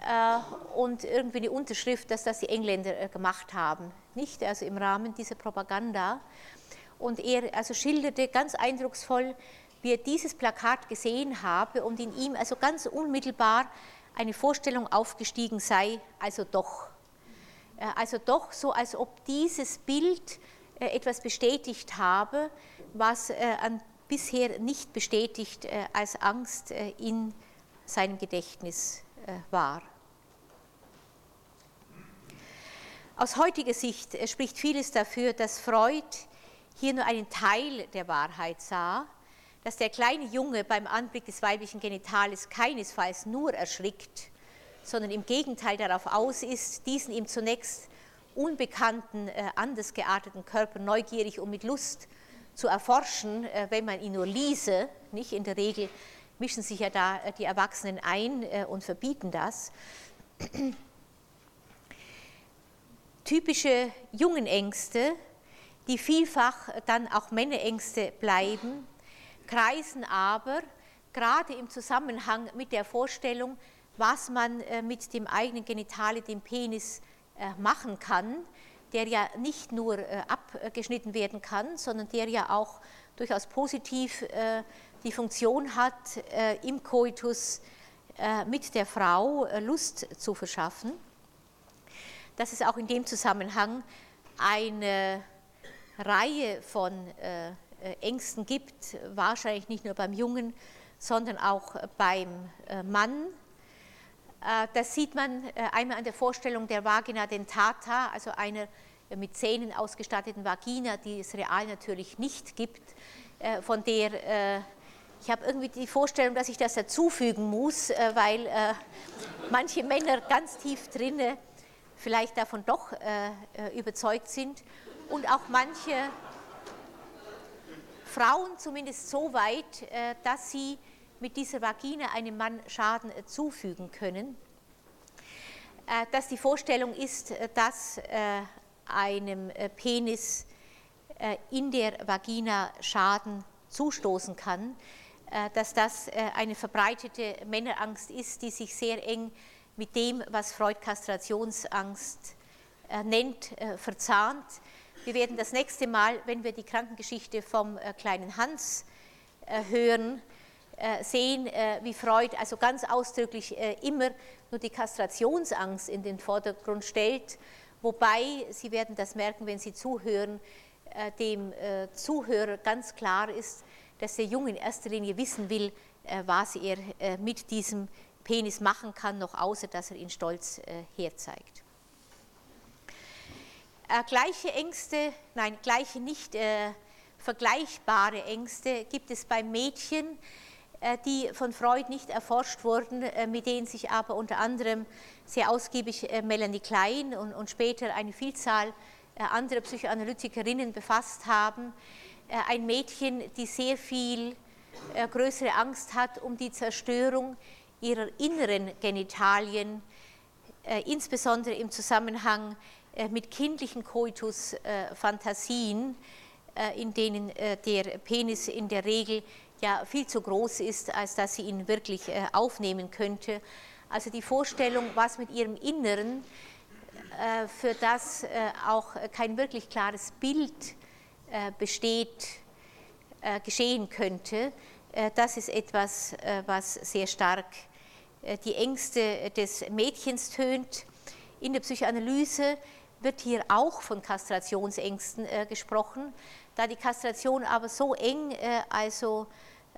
Speaker 1: äh, und irgendwie eine Unterschrift, dass das die Engländer äh, gemacht haben, nicht? Also im Rahmen dieser Propaganda. Und er also schilderte ganz eindrucksvoll, wie er dieses Plakat gesehen habe und in ihm also ganz unmittelbar eine Vorstellung aufgestiegen sei, also doch. Äh, also doch so, als ob dieses Bild etwas bestätigt habe, was an bisher nicht bestätigt als Angst in seinem Gedächtnis äh, war. Aus heutiger Sicht äh, spricht vieles dafür, dass Freud hier nur einen Teil der Wahrheit sah, dass der kleine Junge beim Anblick des weiblichen Genitales keinesfalls nur erschrickt, sondern im Gegenteil darauf aus ist, diesen ihm zunächst unbekannten, äh, anders gearteten Körper neugierig und mit Lust zu erforschen, äh, wenn man ihn nur ließe, nicht in der Regel mischen sich ja da äh, die Erwachsenen ein äh, und verbieten das. Typische jungen Ängste, die vielfach dann auch Männerängste bleiben, kreisen aber gerade im Zusammenhang mit der Vorstellung, was man äh, mit dem eigenen Genitale, dem Penis, machen kann, der ja nicht nur abgeschnitten werden kann, sondern der ja auch durchaus positiv die Funktion hat, äh, im Koitus äh, mit der Frau äh, Lust zu verschaffen, dass es auch in dem Zusammenhang eine Reihe von Ängsten gibt, wahrscheinlich nicht nur beim Jungen, sondern auch beim Mann. Das sieht man einmal an der Vorstellung der Vagina dentata, also einer mit Zähnen ausgestatteten Vagina, die es real natürlich nicht gibt, von der ich habe irgendwie die Vorstellung, dass ich das dazufügen muss, äh, weil äh, manche Männer ganz tief drinne vielleicht davon doch überzeugt sind und auch manche Frauen zumindest so weit, dass sie mit dieser Vagina einem Mann Schaden zufügen können, dass die Vorstellung ist, dass einem Penis in der Vagina Schaden zustoßen kann, dass das eine verbreitete Männerangst ist, die sich sehr eng mit dem, was Freud Kastrationsangst nennt, verzahnt. Wir werden das nächste Mal, wenn wir die Krankengeschichte vom kleinen Hans hören, sehen, wie Freud also ganz ausdrücklich immer nur die Kastrationsangst in den Vordergrund stellt, wobei, Sie werden das merken, wenn Sie zuhören, dem Zuhörer ganz klar ist, dass der Junge in erster Linie wissen will, was er mit diesem Penis machen kann, noch außer dass er ihn stolz herzeigt. Gleiche Ängste, nein, gleiche nicht vergleichbare Ängste gibt es bei Mädchen, die von Freud nicht erforscht wurden, mit denen sich aber unter anderem sehr ausgiebig Melanie Klein und, und später eine Vielzahl anderer Psychoanalytikerinnen befasst haben. Ein Mädchen, die sehr viel größere Angst hat um die Zerstörung ihrer inneren Genitalien, insbesondere im Zusammenhang mit kindlichen Koitus-Fantasien, in denen der Penis in der Regel ja viel zu groß ist, als dass sie ihn wirklich äh, aufnehmen könnte. Also die Vorstellung, was mit ihrem Inneren, äh, für das äh, auch kein wirklich klares Bild besteht, geschehen könnte, das ist etwas, was sehr stark die Ängste des Mädchens tönt. In der Psychoanalyse wird hier auch von Kastrationsängsten gesprochen, da die Kastration aber so eng also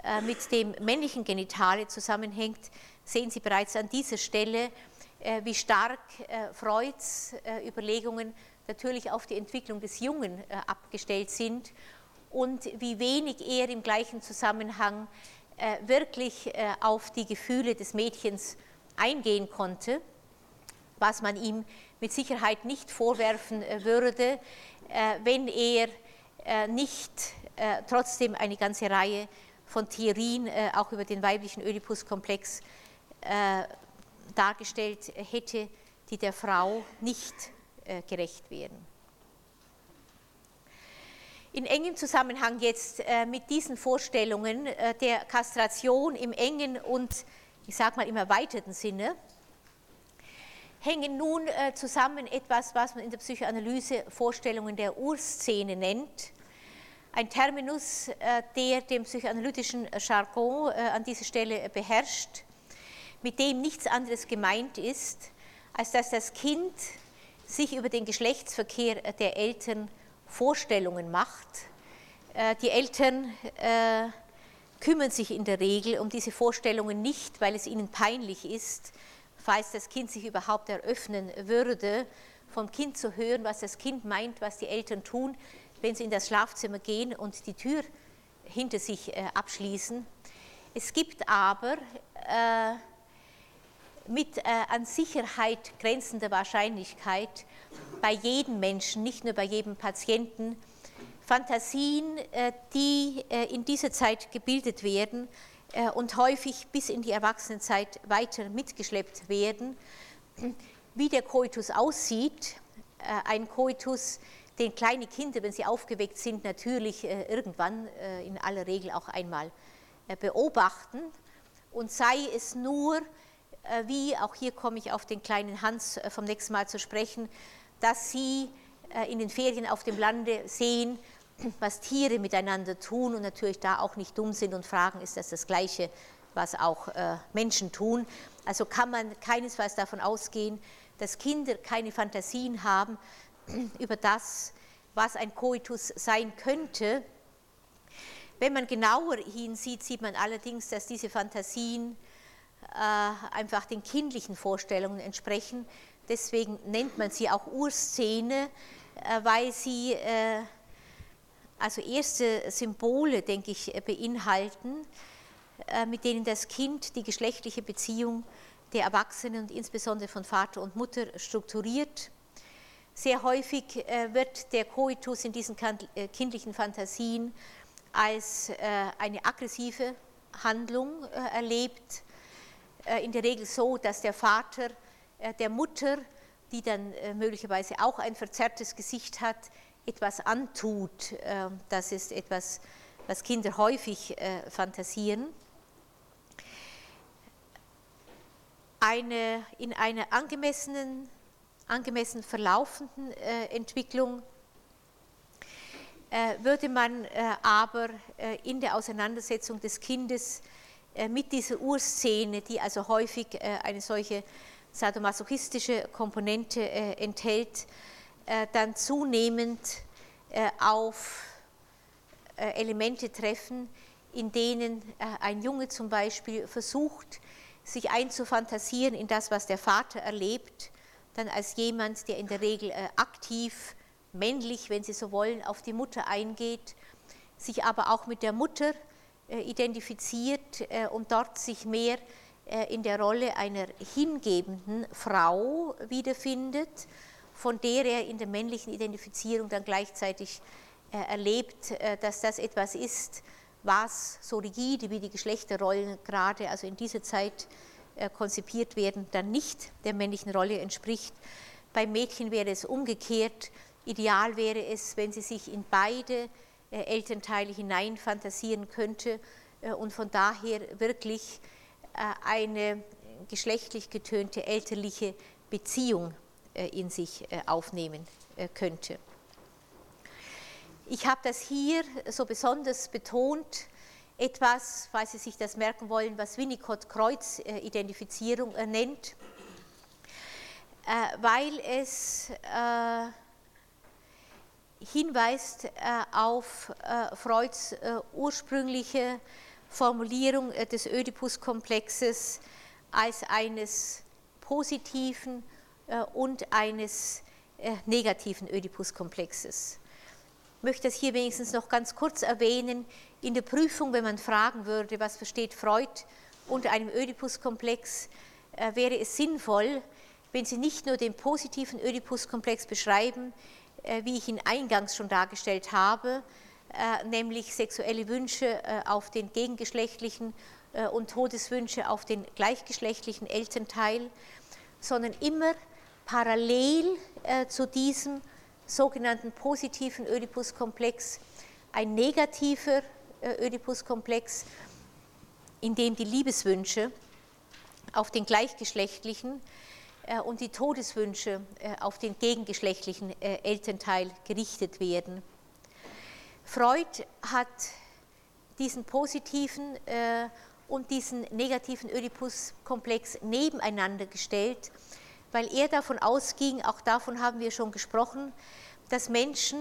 Speaker 1: äh, mit dem männlichen Genitale zusammenhängt, sehen Sie bereits an dieser Stelle, äh, wie stark äh, Freuds Überlegungen natürlich auf die Entwicklung des Jungen abgestellt sind und wie wenig er im gleichen Zusammenhang wirklich auf die Gefühle des Mädchens eingehen konnte, was man ihm mit Sicherheit nicht vorwerfen würde, wenn er nicht trotzdem eine ganze Reihe von Theorien äh, auch über den weiblichen Oedipus-Komplex äh, dargestellt hätte, die der Frau nicht äh, gerecht werden. In engem Zusammenhang jetzt mit diesen Vorstellungen der Kastration im engen und, ich sage mal, im erweiterten Sinne, hängen nun zusammen etwas, was man in der Psychoanalyse Vorstellungen der Urszene nennt ein Terminus, äh, der dem psychoanalytischen Jargon äh, an dieser Stelle beherrscht, mit dem nichts anderes gemeint ist, als dass das Kind sich über den Geschlechtsverkehr der Eltern Vorstellungen macht. Äh, die Eltern kümmern sich in der Regel um diese Vorstellungen nicht, weil es ihnen peinlich ist, falls das Kind sich überhaupt eröffnen würde, vom Kind zu hören, was das Kind meint, was die Eltern tun, wenn sie in das Schlafzimmer gehen und die Tür hinter sich äh, abschließen. Es gibt aber äh, mit äh, an Sicherheit grenzender Wahrscheinlichkeit bei jedem Menschen, nicht nur bei jedem Patienten, Fantasien, äh, die äh, in dieser Zeit gebildet werden und häufig bis in die Erwachsenenzeit weiter mitgeschleppt werden. Wie der Koitus aussieht, ein Koitus, den kleine Kinder, wenn sie aufgeweckt sind, natürlich äh, irgendwann äh, in aller Regel auch einmal äh, beobachten. Und sei es nur, wie, auch hier komme ich auf den kleinen Hans vom nächsten Mal zu sprechen, dass sie in den Ferien auf dem Lande sehen, was Tiere miteinander tun und natürlich da auch nicht dumm sind und fragen, ist das das Gleiche, was auch Menschen tun. Also kann man keinesfalls davon ausgehen, dass Kinder keine Fantasien haben, über das, was ein Koitus sein könnte. Wenn man genauer hinsieht, sieht man allerdings, dass diese Fantasien äh, einfach den kindlichen Vorstellungen entsprechen. Deswegen nennt man sie auch Urszene, äh, weil sie äh, also erste Symbole, denke ich, beinhalten, äh, mit denen das Kind die geschlechtliche Beziehung der Erwachsenen und insbesondere von Vater und Mutter strukturiert. Sehr häufig äh, wird der Koitus in diesen äh, kindlichen Fantasien als eine aggressive Handlung erlebt. In der Regel so, dass der Vater der Mutter, die dann möglicherweise auch ein verzerrtes Gesicht hat, etwas antut. Das ist etwas, was Kinder häufig fantasieren. Eine, in einer angemessenen angemessen verlaufenden äh, Entwicklung äh, würde man äh, aber in der Auseinandersetzung des Kindes mit dieser Urszene, die also häufig eine solche sadomasochistische Komponente enthält, dann zunehmend auf Elemente treffen, in denen ein Junge zum Beispiel versucht, sich einzufantasieren in das, was der Vater erlebt dann als jemand, der in der Regel äh, aktiv, männlich, wenn Sie so wollen, auf die Mutter eingeht, sich aber auch mit der Mutter äh, identifiziert äh, und dort sich mehr in der Rolle einer hingebenden Frau wiederfindet, von der er in der männlichen Identifizierung dann gleichzeitig erlebt, dass das etwas ist, was so rigide wie die Geschlechterrollen gerade also in dieser Zeit äh, konzipiert werden, dann nicht der männlichen Rolle entspricht. Beim Mädchen wäre es umgekehrt. Ideal wäre es, wenn sie sich in beide äh, Elternteile hineinfantasieren könnte äh, und von daher wirklich eine geschlechtlich getönte elterliche Beziehung in sich aufnehmen könnte. Ich habe das hier so besonders betont, etwas, falls Sie sich das merken wollen, was Winnicott Kreuzidentifizierung äh, nennt, äh, weil es äh, hinweist auf Freuds ursprüngliche Formulierung des Oedipus-Komplexes als eines positiven und eines negativen Oedipus-Komplexes. Ich möchte das hier wenigstens noch ganz kurz erwähnen in der Prüfung, wenn man fragen würde, was versteht Freud unter einem Oedipus-Komplex, äh, wäre es sinnvoll, wenn Sie nicht nur den positiven Oedipus-Komplex beschreiben, äh, wie ich ihn eingangs schon dargestellt habe, äh, nämlich sexuelle Wünsche auf den gegengeschlechtlichen und Todeswünsche auf den gleichgeschlechtlichen Elternteil, sondern immer parallel zu diesem sogenannten positiven Oedipus-Komplex ein negativer äh, Oedipus-Komplex, in dem die Liebeswünsche auf den gleichgeschlechtlichen äh, und die Todeswünsche äh, auf den gegengeschlechtlichen Elternteil gerichtet werden. Freud hat diesen positiven und diesen negativen Oedipus-Komplex nebeneinander gestellt, weil er davon ausging, auch davon haben wir schon gesprochen, dass Menschen,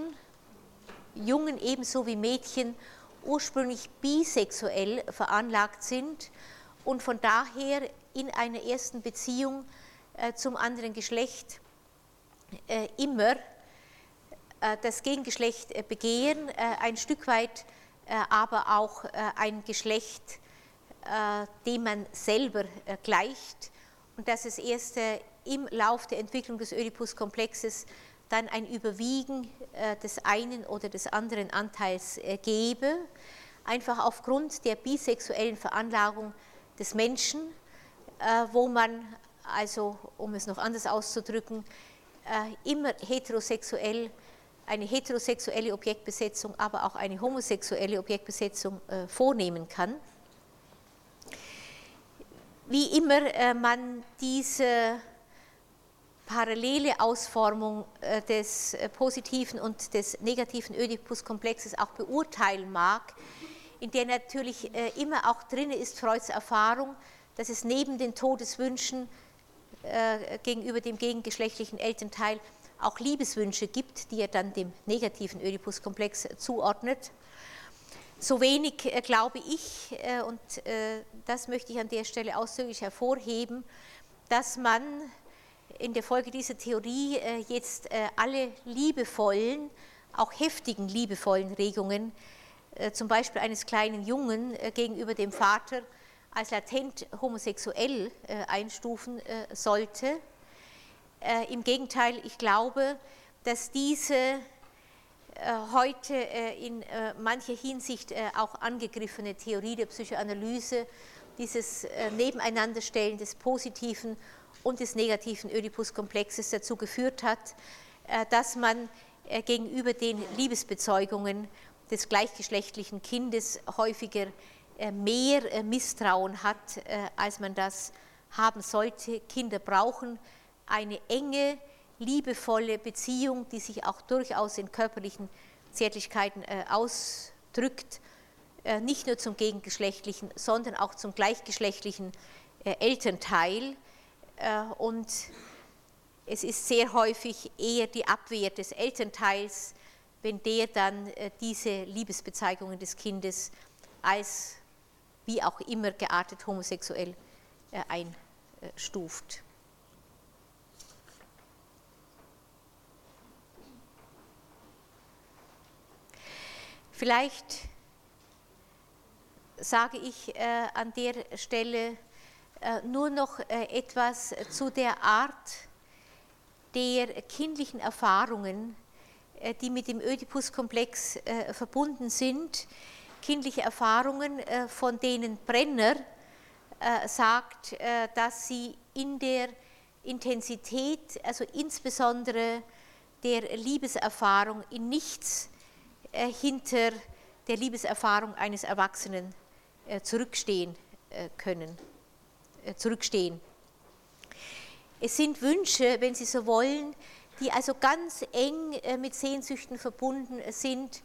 Speaker 1: Jungen ebenso wie Mädchen, ursprünglich bisexuell veranlagt sind und von daher in einer ersten Beziehung äh, zum anderen Geschlecht äh, immer äh, das Gegengeschlecht begehen, ein Stück weit aber auch ein Geschlecht, dem man selber gleicht. Und dass es erst im Lauf der Entwicklung des Oedipus-Komplexes dann ein Überwiegen äh, des einen oder des anderen Anteils äh, gebe, einfach aufgrund der bisexuellen Veranlagung des Menschen, äh, wo man, also um es noch anders auszudrücken, immer heterosexuell, eine heterosexuelle Objektbesetzung, aber auch eine homosexuelle Objektbesetzung vornehmen kann. Wie immer man diese parallele Ausformung äh, des äh, positiven und des negativen Oedipus-Komplexes auch beurteilen mag, in der natürlich äh, immer auch drin ist Freuds Erfahrung, dass es neben den Todeswünschen gegenüber dem gegengeschlechtlichen Elternteil auch Liebeswünsche gibt, die er dann dem negativen Oedipus-Komplex zuordnet. So wenig glaube ich, und das möchte ich an der Stelle ausdrücklich hervorheben, dass man in der Folge dieser Theorie äh, jetzt äh, alle liebevollen, auch heftigen liebevollen Regungen, äh, zum Beispiel eines kleinen Jungen gegenüber dem Vater, als latent homosexuell einstufen sollte. Im Gegenteil, ich glaube, dass diese heute in mancher Hinsicht auch angegriffene Theorie der Psychoanalyse, dieses Nebeneinanderstellen des positiven und des negativen Oedipus-Komplexes dazu geführt hat, äh, dass man äh, gegenüber den Liebesbezeugungen des gleichgeschlechtlichen Kindes häufiger äh, mehr Misstrauen hat, als man das haben sollte. Kinder brauchen eine enge, liebevolle Beziehung, die sich auch durchaus in körperlichen Zärtlichkeiten ausdrückt, nicht nur zum gegengeschlechtlichen, sondern auch zum gleichgeschlechtlichen Elternteil. Äh, und es ist sehr häufig eher die Abwehr des Elternteils, wenn der dann äh, diese Liebesbezeigungen des Kindes als wie auch immer geartet homosexuell äh, einstuft. Vielleicht sage ich an der Stelle äh, nur noch äh, etwas zu der Art der kindlichen Erfahrungen, äh, die mit dem Ödipus-Komplex verbunden sind. Kindliche Erfahrungen, von denen Brenner sagt, dass sie in der Intensität, also insbesondere der Liebeserfahrung, in nichts hinter der Liebeserfahrung eines Erwachsenen zurückstehen können. Äh, zurückstehen. Es sind Wünsche, wenn Sie so wollen, die also ganz eng äh, mit Sehnsüchten verbunden sind,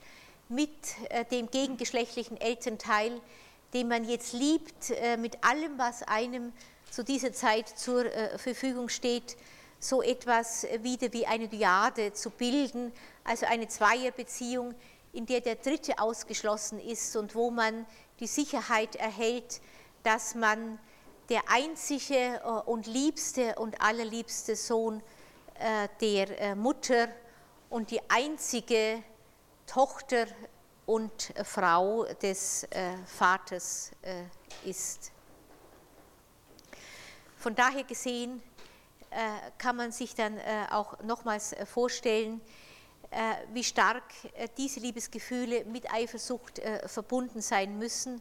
Speaker 1: mit äh, dem gegengeschlechtlichen Elternteil, den man jetzt liebt, mit allem, was einem zu dieser Zeit zur Verfügung steht, so etwas wieder wie eine Dyade zu bilden, also eine Zweierbeziehung, in der der Dritte ausgeschlossen ist und wo man die Sicherheit erhält, dass man der einzige äh, und liebste und allerliebste Sohn äh, der äh, Mutter und die einzige Tochter und Frau des Vaters ist. Von daher gesehen kann man sich dann auch nochmals vorstellen, wie stark diese Liebesgefühle mit Eifersucht verbunden sein müssen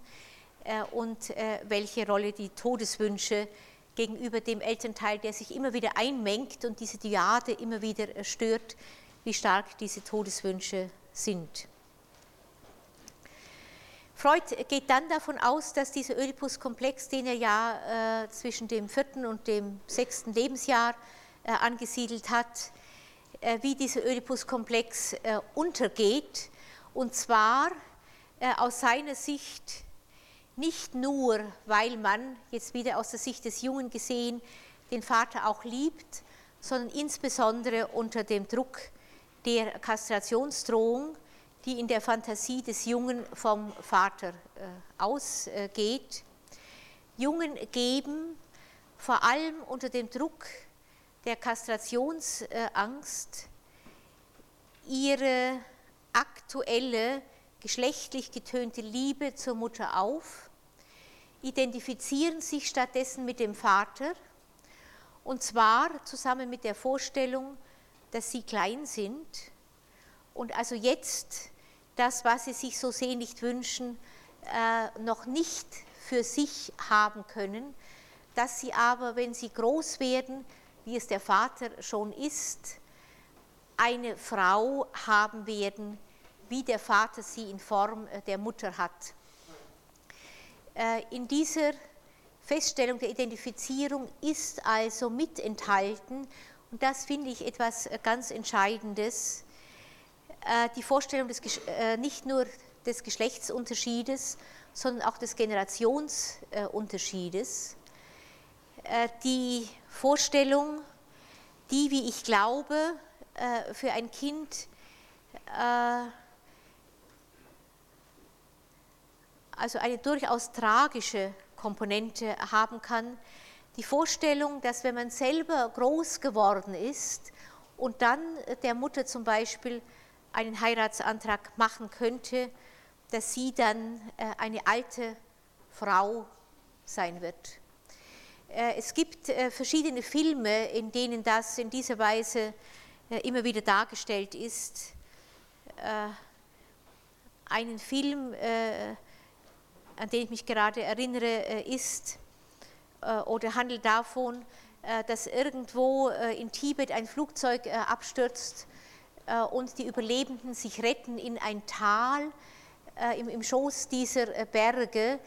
Speaker 1: äh, und äh, welche Rolle die Todeswünsche gegenüber dem Elternteil, der sich immer wieder einmengt und diese Dyade immer wieder äh, stört, wie stark diese Todeswünsche sind. Freud geht dann davon aus, dass dieser Oedipus-Komplex, den er ja äh, zwischen dem vierten und dem sechsten Lebensjahr äh, angesiedelt hat, äh, wie dieser Oedipus-Komplex untergeht. Und zwar aus seiner Sicht nicht nur, weil man jetzt wieder aus der Sicht des Jungen gesehen den Vater auch liebt, sondern insbesondere unter dem Druck der Kastrationsdrohung, die in der Fantasie des Jungen vom Vater äh, ausgeht. Jungen geben vor allem unter dem Druck der Kastrationsangst ihre aktuelle geschlechtlich getönte Liebe zur Mutter auf, identifizieren sich stattdessen mit dem Vater und zwar zusammen mit der Vorstellung, dass sie klein sind und also jetzt das, was sie sich so sehnlich wünschen, äh, noch nicht für sich haben können, dass sie aber, wenn sie groß werden, wie es der Vater schon ist, eine Frau haben werden, wie der Vater sie in Form äh, der Mutter hat. Äh, in dieser Feststellung der Identifizierung ist also mit enthalten, und das finde ich etwas äh, ganz Entscheidendes, die Vorstellung des, nicht nur des Geschlechtsunterschiedes, sondern auch des Generationsunterschiedes. Die Vorstellung, die, wie ich glaube, für ein Kind also eine durchaus tragische Komponente haben kann. Die Vorstellung, dass wenn man selber groß geworden ist und dann der Mutter zum Beispiel einen Heiratsantrag machen könnte, dass sie dann äh, eine alte Frau sein wird. Es gibt verschiedene Filme, in denen das in dieser Weise immer wieder dargestellt ist. Einen Film, an den ich mich gerade erinnere, ist oder handelt davon, dass irgendwo in Tibet ein Flugzeug abstürzt und die Überlebenden sich retten in ein Tal im Schoß dieser Berge,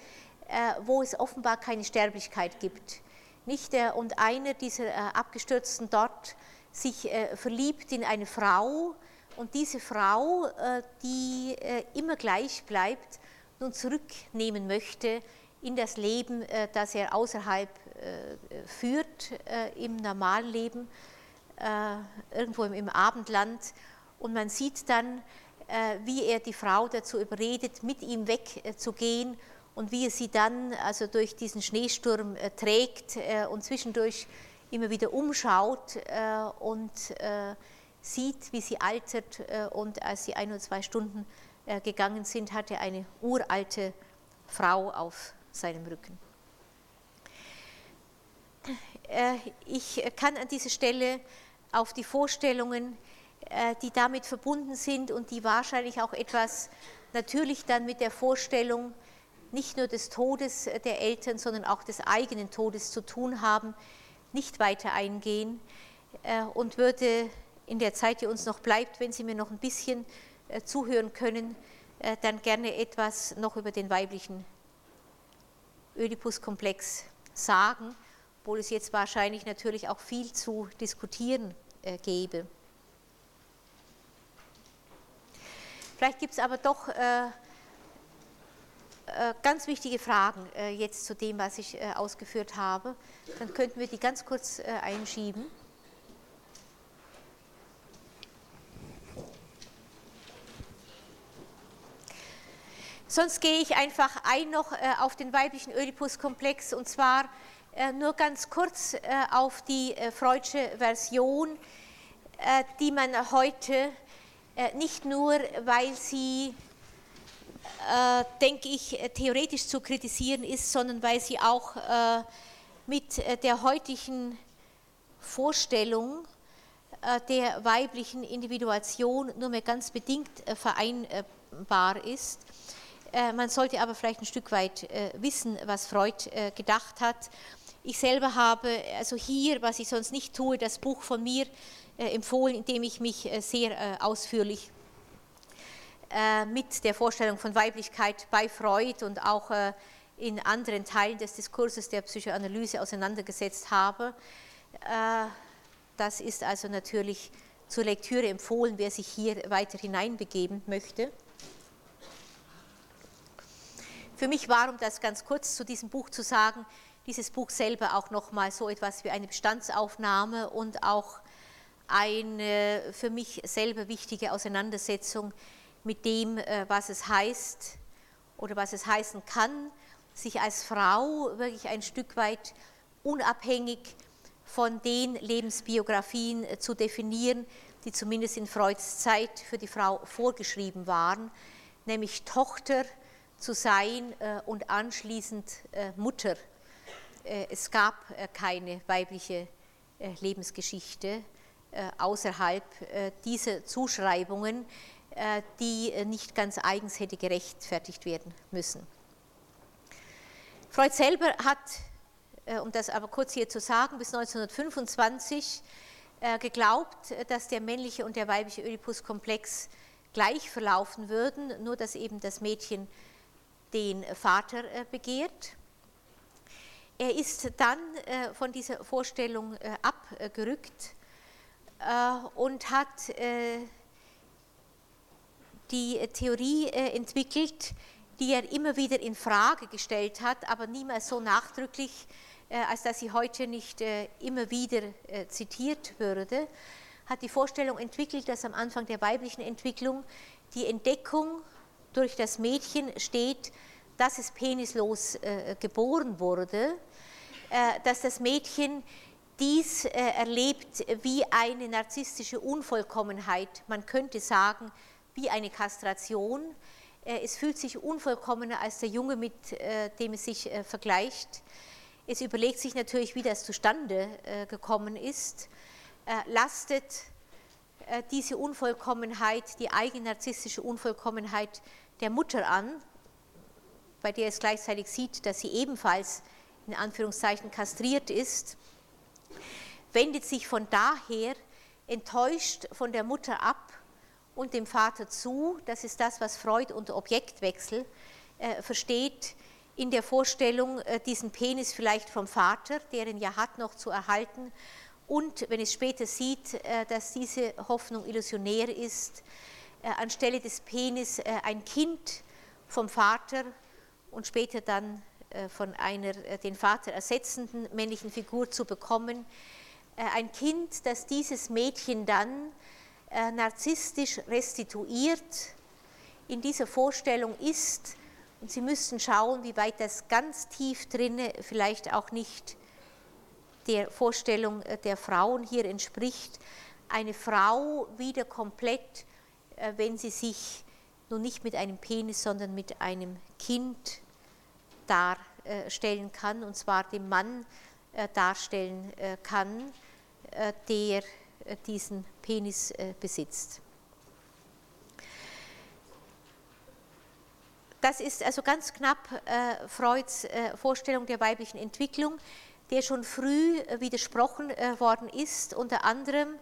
Speaker 1: wo es offenbar keine Sterblichkeit gibt. Nicht? Und einer dieser Abgestürzten dort sich verliebt in eine Frau und diese Frau, die immer gleich bleibt, nun zurücknehmen möchte in das Leben, das er außerhalb führt, im normalen Leben, irgendwo im Abendland. Und man sieht dann, wie er die Frau dazu überredet, mit ihm wegzugehen und wie er sie dann also durch diesen Schneesturm trägt und zwischendurch immer wieder umschaut und sieht, wie sie altert. Und als sie ein oder zwei Stunden gegangen sind, hat er eine uralte Frau auf seinem Rücken. Ich kann an dieser Stelle auf die Vorstellungen, die damit verbunden sind und die wahrscheinlich auch etwas natürlich dann mit der Vorstellung nicht nur des Todes der Eltern, sondern auch des eigenen Todes zu tun haben, nicht weiter eingehen und würde in der Zeit, die uns noch bleibt, wenn Sie mir noch ein bisschen äh, zuhören können, äh, dann gerne etwas noch über den weiblichen Ödipus-Komplex sagen, obwohl es jetzt wahrscheinlich natürlich auch viel zu diskutieren äh, gäbe. Vielleicht gibt es aber doch ganz wichtige Fragen jetzt zu dem, was ich ausgeführt habe. Dann könnten wir die ganz kurz einschieben. Sonst gehe ich einfach ein noch äh, auf den weiblichen Oedipus-Komplex und zwar äh, nur ganz kurz äh, auf die Freudsche Version, die man heute nicht nur, weil sie, denke ich, theoretisch zu kritisieren ist, sondern weil sie auch mit der heutigen Vorstellung der weiblichen Individuation nur mehr ganz bedingt vereinbar ist. Äh, man sollte aber vielleicht ein Stück weit äh, wissen, was Freud äh, gedacht hat. Ich selber habe also hier, was ich sonst nicht tue, das Buch von mir empfohlen, in dem ich mich sehr ausführlich mit der Vorstellung von Weiblichkeit bei Freud und auch in anderen Teilen des Diskurses der Psychoanalyse auseinandergesetzt habe. Das ist also natürlich zur Lektüre empfohlen, wer sich hier weiter hineinbegeben möchte. Für mich war, um das ganz kurz zu diesem Buch zu sagen, dieses Buch selber auch nochmal so etwas wie eine Bestandsaufnahme und auch eine für mich selber wichtige Auseinandersetzung mit dem, äh, was es heißt oder was es heißen kann, sich als Frau wirklich ein Stück weit unabhängig von den Lebensbiografien äh, zu definieren, die zumindest in Freuds Zeit für die Frau vorgeschrieben waren, nämlich Tochter zu sein äh, und anschließend Mutter. Es gab keine weibliche Lebensgeschichte außerhalb dieser Zuschreibungen, die nicht ganz eigens hätte gerechtfertigt werden müssen. Freud selber hat, um das aber kurz hier zu sagen, bis 1925 geglaubt, dass der männliche und der weibliche Oedipus-Komplex gleich verlaufen würden, nur dass eben das Mädchen den Vater äh, begehrt. Er ist dann äh, von dieser Vorstellung äh, abgerückt und hat die Theorie entwickelt, die er immer wieder in Frage gestellt hat, aber niemals so nachdrücklich, als dass sie heute nicht immer wieder zitiert würde, hat die Vorstellung entwickelt, dass am Anfang der weiblichen Entwicklung die Entdeckung durch das Mädchen steht, dass es penislos äh, geboren wurde, äh, dass das Mädchen dies äh, erlebt wie eine narzisstische Unvollkommenheit, man könnte sagen, wie eine Kastration, Es fühlt sich unvollkommener als der Junge, mit dem es sich vergleicht. Es überlegt sich natürlich, wie das zustande gekommen ist, lastet diese Unvollkommenheit, die eigennarzisstische Unvollkommenheit der Mutter an, bei der es gleichzeitig sieht, dass sie ebenfalls in Anführungszeichen kastriert ist, wendet sich von daher enttäuscht von der Mutter ab und dem Vater zu. Das ist das, was Freud unter Objektwechsel äh, versteht, in der Vorstellung, äh, diesen Penis vielleicht vom Vater, der ihn ja hat, noch zu erhalten. Und wenn es später sieht, äh, dass diese Hoffnung illusionär ist, äh, anstelle des Penis äh, ein Kind vom Vater und später dann äh, von einer den Vater ersetzenden männlichen Figur zu bekommen. Ein Kind, das dieses Mädchen dann narzisstisch restituiert, in dieser Vorstellung ist, und Sie müssten schauen, wie weit das ganz tief drinne vielleicht auch nicht der Vorstellung der Frauen hier entspricht, eine Frau wieder komplett äh, wenn sie sich nun nicht mit einem Penis, sondern mit einem Kind darstellen kann, und zwar dem Mann äh, darstellen äh, kann, der diesen Penis besitzt. Das ist also ganz knapp Freuds Vorstellung der weiblichen Entwicklung, der schon früh widersprochen worden ist, unter anderem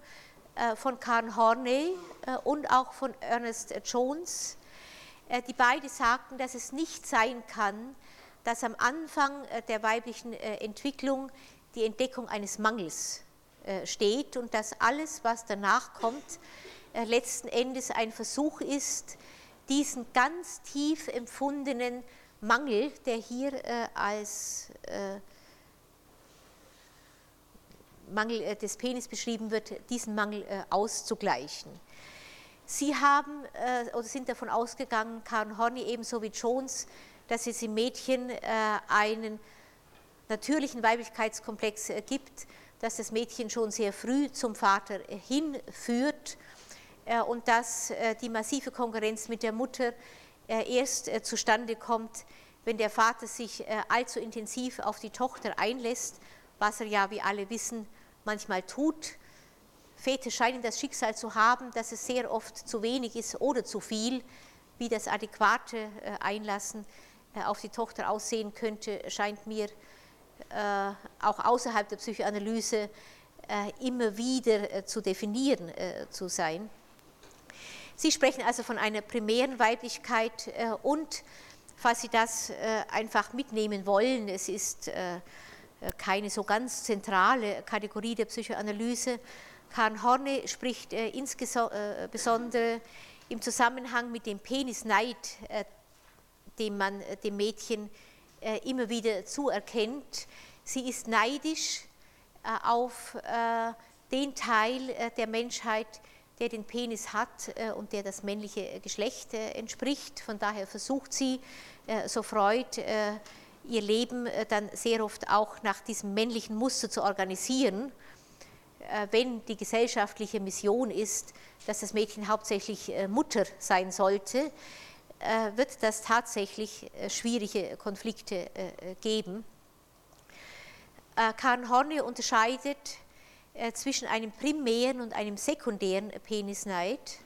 Speaker 1: äh, von Karen Horney äh, und auch von Ernest Jones, äh, die beide sagten, dass es nicht sein kann, dass am Anfang der weiblichen Entwicklung die Entdeckung eines Mangels steht und dass alles, was danach kommt, letzten Endes ein Versuch ist, diesen ganz tief empfundenen Mangel, der hier als Mangel äh, des Penis beschrieben wird, diesen Mangel äh, auszugleichen. Sie haben äh, oder sind davon ausgegangen, Karen Horney ebenso wie Jones, dass es im Mädchen einen natürlichen Weiblichkeitskomplex gibt, dass das Mädchen schon sehr früh zum Vater hinführt und dass die massive Konkurrenz mit der Mutter erst zustande kommt, wenn der Vater sich allzu intensiv auf die Tochter einlässt, was er ja, wie alle wissen, manchmal tut. Väter scheinen das Schicksal zu haben, dass es sehr oft zu wenig ist oder zu viel, wie das adäquate äh, Einlassen äh, auf die Tochter aussehen könnte, scheint mir äh, auch außerhalb der Psychoanalyse immer wieder zu definieren zu sein. Sie sprechen also von einer primären Weiblichkeit und falls Sie das einfach mitnehmen wollen, es ist äh, keine so ganz zentrale Kategorie der Psychoanalyse. Karen Horne spricht äh, insbesondere äh, im Zusammenhang mit dem Penisneid, den man dem Mädchen immer wieder zuerkennt. Sie ist neidisch auf den Teil der Menschheit, der den Penis hat und der das männliche Geschlecht entspricht. Von daher versucht sie, so Freud, ihr Leben äh, dann sehr oft auch nach diesem männlichen Muster zu organisieren, äh, wenn die gesellschaftliche Mission ist, dass das Mädchen hauptsächlich äh, Mutter sein sollte, wird das tatsächlich schwierige Konflikte geben. Karen Horne unterscheidet zwischen einem primären und einem sekundären Penisneid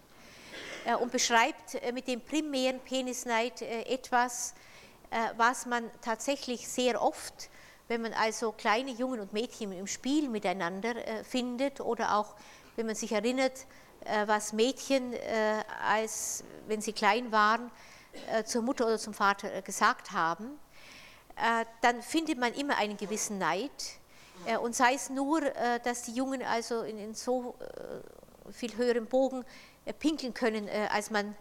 Speaker 1: und beschreibt mit dem primären Penisneid etwas, äh, was man tatsächlich sehr oft, wenn man also kleine Jungen und Mädchen im Spiel miteinander äh, findet oder auch wenn man sich erinnert, äh, was Mädchen, als wenn sie klein waren, zur Mutter oder zum Vater gesagt haben, dann findet man immer einen gewissen Neid. Und sei es nur, dass die Jungen also in, so viel höherem Bogen pinkeln können, als man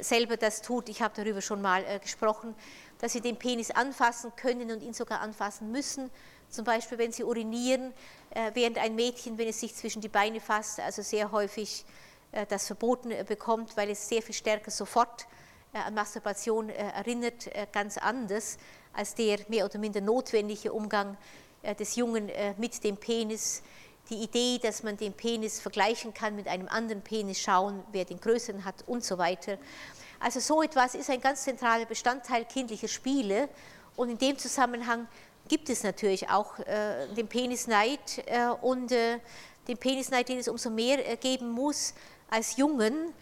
Speaker 1: selber das tut. Ich habe darüber schon mal gesprochen dass sie den Penis anfassen können und ihn sogar anfassen müssen. Zum Beispiel, wenn sie urinieren, äh, während ein Mädchen, wenn es sich zwischen die Beine fasst, also sehr häufig äh, das verboten äh, bekommt, weil es sehr viel stärker sofort an Masturbation erinnert, ganz anders als der mehr oder minder notwendige Umgang des Jungen mit dem Penis. Die Idee, dass man den Penis vergleichen kann mit einem anderen Penis, schauen, wer den größeren hat und so weiter. Also so etwas ist ein ganz zentraler Bestandteil kindlicher Spiele und in dem Zusammenhang gibt es natürlich auch äh, den Penisneid äh, und äh, den Penisneid, den es umso mehr äh, geben muss als Jungen,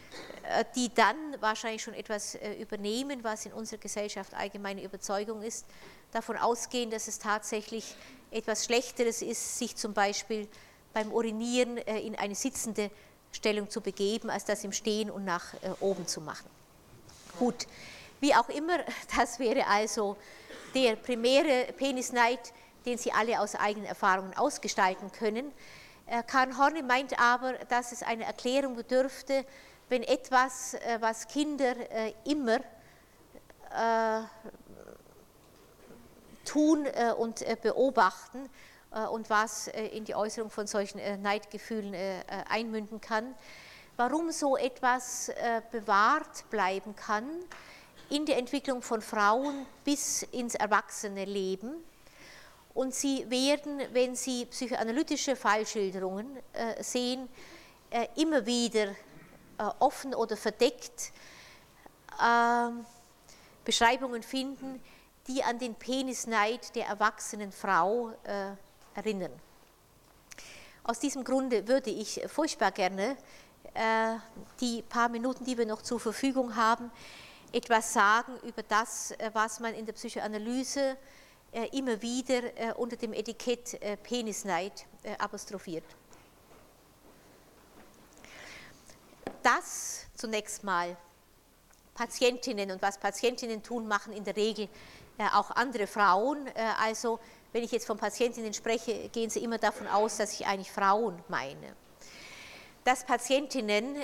Speaker 1: äh, die dann wahrscheinlich schon etwas äh, übernehmen, was in unserer Gesellschaft allgemeine Überzeugung ist, davon ausgehen, dass es tatsächlich etwas Schlechteres ist, sich zum Beispiel beim Urinieren in eine sitzende Stellung zu begeben, als das im Stehen und nach oben zu machen. Gut, wie auch immer, das wäre also der primäre Penisneid, den Sie alle aus eigenen Erfahrungen ausgestalten können. Äh, Karl Horne meint aber, dass es eine Erklärung bedürfte, wenn etwas, äh, was Kinder äh, immer tun und beobachten und was in die Äußerung von solchen Neidgefühlen einmünden kann, warum so etwas bewahrt bleiben kann in der Entwicklung von Frauen bis ins erwachsene Leben. Und sie werden, wenn sie psychoanalytische Fallschilderungen äh, sehen, äh, immer wieder äh, offen oder verdeckt ähm, Beschreibungen finden, die an den Penisneid der erwachsenen Frau äh, erinnern. Aus diesem Grunde würde ich furchtbar gerne äh, die paar Minuten, die wir noch zur Verfügung haben, etwas sagen über das, äh, was man in der Psychoanalyse äh, immer wieder äh, unter dem Etikett Penisneid apostrophiert. Das zunächst mal Patientinnen und was Patientinnen tun, machen in der Regel auch andere Frauen. Also wenn ich jetzt von Patientinnen spreche, gehen Sie immer davon aus, dass ich eigentlich Frauen meine. Dass Patientinnen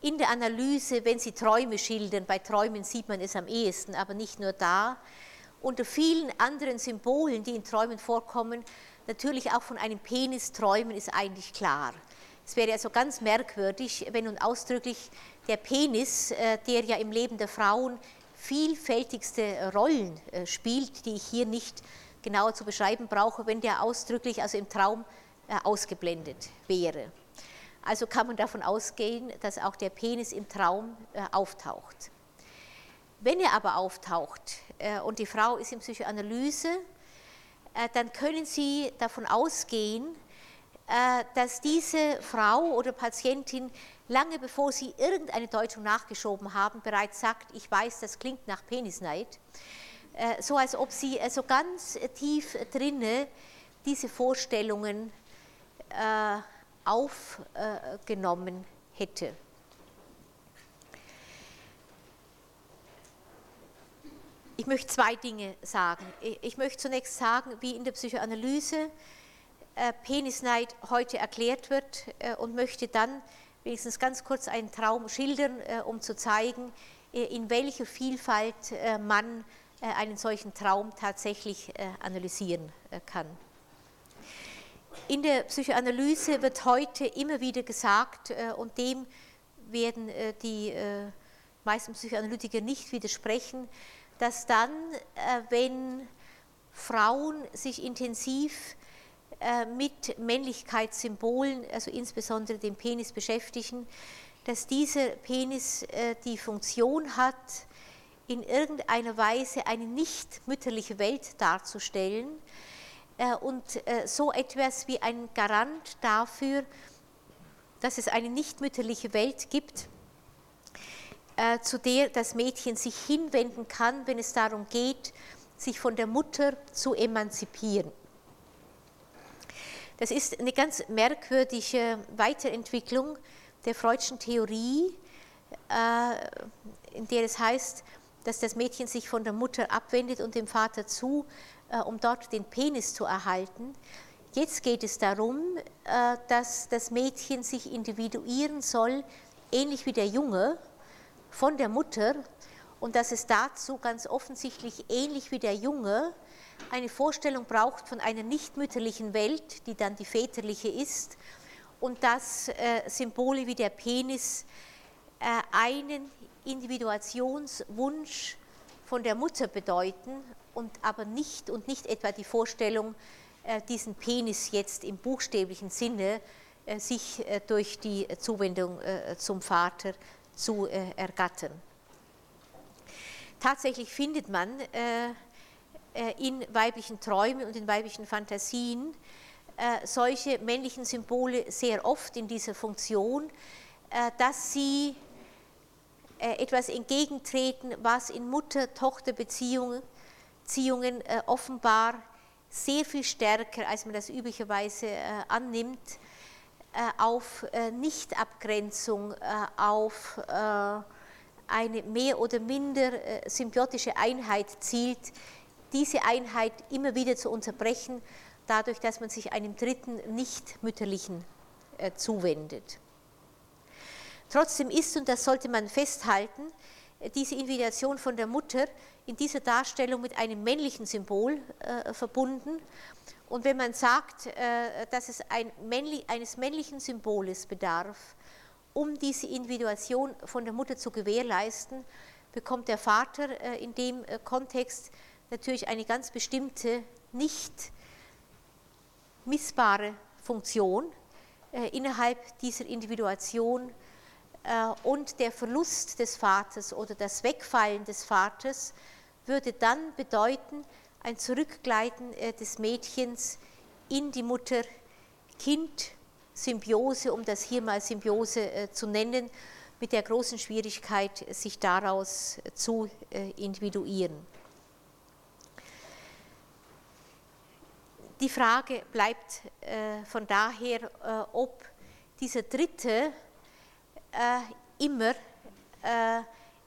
Speaker 1: in der Analyse, wenn Sie Träume schildern, bei Träumen sieht man es am ehesten, aber nicht nur da, unter vielen anderen Symbolen, die in Träumen vorkommen, natürlich auch von einem Penis träumen, ist eigentlich klar. Es wäre also ganz merkwürdig, wenn nun ausdrücklich der Penis, äh, der ja im Leben der Frauen vielfältigste Rollen äh, spielt, die ich hier nicht genauer zu beschreiben brauche, wenn der ausdrücklich also im Traum äh, ausgeblendet wäre. Also kann man davon ausgehen, dass auch der Penis im Traum äh, auftaucht. Wenn er aber auftaucht äh, und die Frau ist in Psychoanalyse, äh, dann können Sie davon ausgehen, dass diese Frau oder Patientin lange bevor Sie irgendeine Deutung nachgeschoben haben, bereits sagt, ich weiß, das klingt nach Penisneid. So als ob sie so ganz tief drinne diese Vorstellungen aufgenommen hätte. Ich möchte zwei Dinge sagen. Ich möchte zunächst sagen, wie in der Psychoanalyse äh, Penisneid heute erklärt wird äh, und möchte dann wenigstens ganz kurz einen Traum schildern, äh, um zu zeigen, in welcher Vielfalt man einen solchen Traum tatsächlich analysieren kann. In der Psychoanalyse wird heute immer wieder gesagt, äh, und dem werden äh, die äh, meisten Psychoanalytiker nicht widersprechen, dass dann, wenn Frauen sich intensiv mit Männlichkeitssymbolen, also insbesondere dem Penis beschäftigen, dass dieser Penis die Funktion hat, in irgendeiner Weise eine nicht mütterliche Welt darzustellen, und äh, so etwas wie ein Garant dafür, dass es eine nichtmütterliche Welt gibt, äh, zu der das Mädchen sich hinwenden kann, wenn es darum geht, sich von der Mutter zu emanzipieren. Das ist eine ganz merkwürdige Weiterentwicklung der Freudschen Theorie, in der es heißt, dass das Mädchen sich von der Mutter abwendet und dem Vater zu äh, um dort den Penis zu erhalten. Jetzt geht es darum, äh, dass das Mädchen sich individuieren soll, ähnlich wie der Junge, von der Mutter und dass es dazu ganz offensichtlich ähnlich wie der Junge eine Vorstellung braucht von einer nichtmütterlichen Welt, die dann die väterliche ist und dass äh, Symbole wie der Penis einen Individuationswunsch von der Mutter bedeuten und aber nicht und nicht etwa die Vorstellung, äh, diesen Penis jetzt im buchstäblichen Sinne äh, sich äh, durch die Zuwendung zum Vater zu ergattern. Tatsächlich findet man in weiblichen Träumen und in weiblichen Fantasien solche männlichen Symbole sehr oft in dieser Funktion, dass sie etwas entgegentreten, was in Mutter-Tochter-Beziehungen offenbar sehr viel stärker, als man das üblicherweise annimmt, auf Nichtabgrenzung, auf eine mehr oder minder symbiotische Einheit zielt, diese Einheit immer wieder zu unterbrechen, dadurch, dass man sich einem dritten nicht-mütterlichen zuwendet. Trotzdem ist, und das sollte man festhalten, diese Individuation von der Mutter in dieser Darstellung mit einem männlichen Symbol äh, verbunden. Und wenn man sagt, äh, dass es ein männlich, eines männlichen Symboles bedarf, um diese Individuation von der Mutter zu gewährleisten, bekommt der Vater äh, in dem äh, Kontext natürlich eine ganz bestimmte, nicht missbare Funktion äh, innerhalb dieser Individuation und der Verlust des Vaters oder das Wegfallen des Vaters würde dann bedeuten, ein Zurückgleiten äh, des Mädchens in die Mutter-Kind-Symbiose, um das hier mal Symbiose äh, zu nennen, mit der großen Schwierigkeit, sich daraus zu individuieren. Die Frage bleibt von daher, ob dieser dritte äh, immer äh,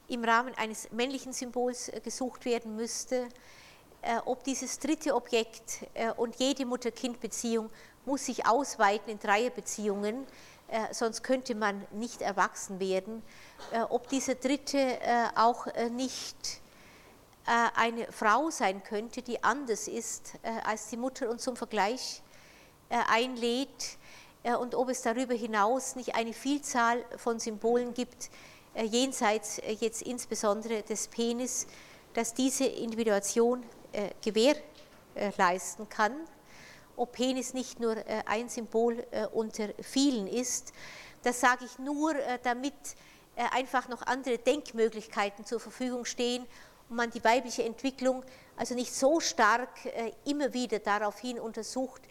Speaker 1: im Rahmen eines männlichen Symbols äh, gesucht werden müsste, ob dieses dritte Objekt und jede Mutter-Kind-Beziehung muss sich ausweiten in Dreierbeziehungen, sonst könnte man nicht erwachsen werden, ob dieser dritte auch nicht eine Frau sein könnte, die anders ist als die Mutter und zum Vergleich einlädt, äh, und ob es darüber hinaus nicht eine Vielzahl von Symbolen gibt, äh, jenseits äh, jetzt insbesondere des Penis, dass diese Individuation gewährleisten kann. Ob Penis nicht nur ein Symbol unter vielen ist, das sage ich nur, damit einfach noch andere Denkmöglichkeiten zur Verfügung stehen und man die weibliche Entwicklung also nicht so stark immer wieder daraufhin untersucht,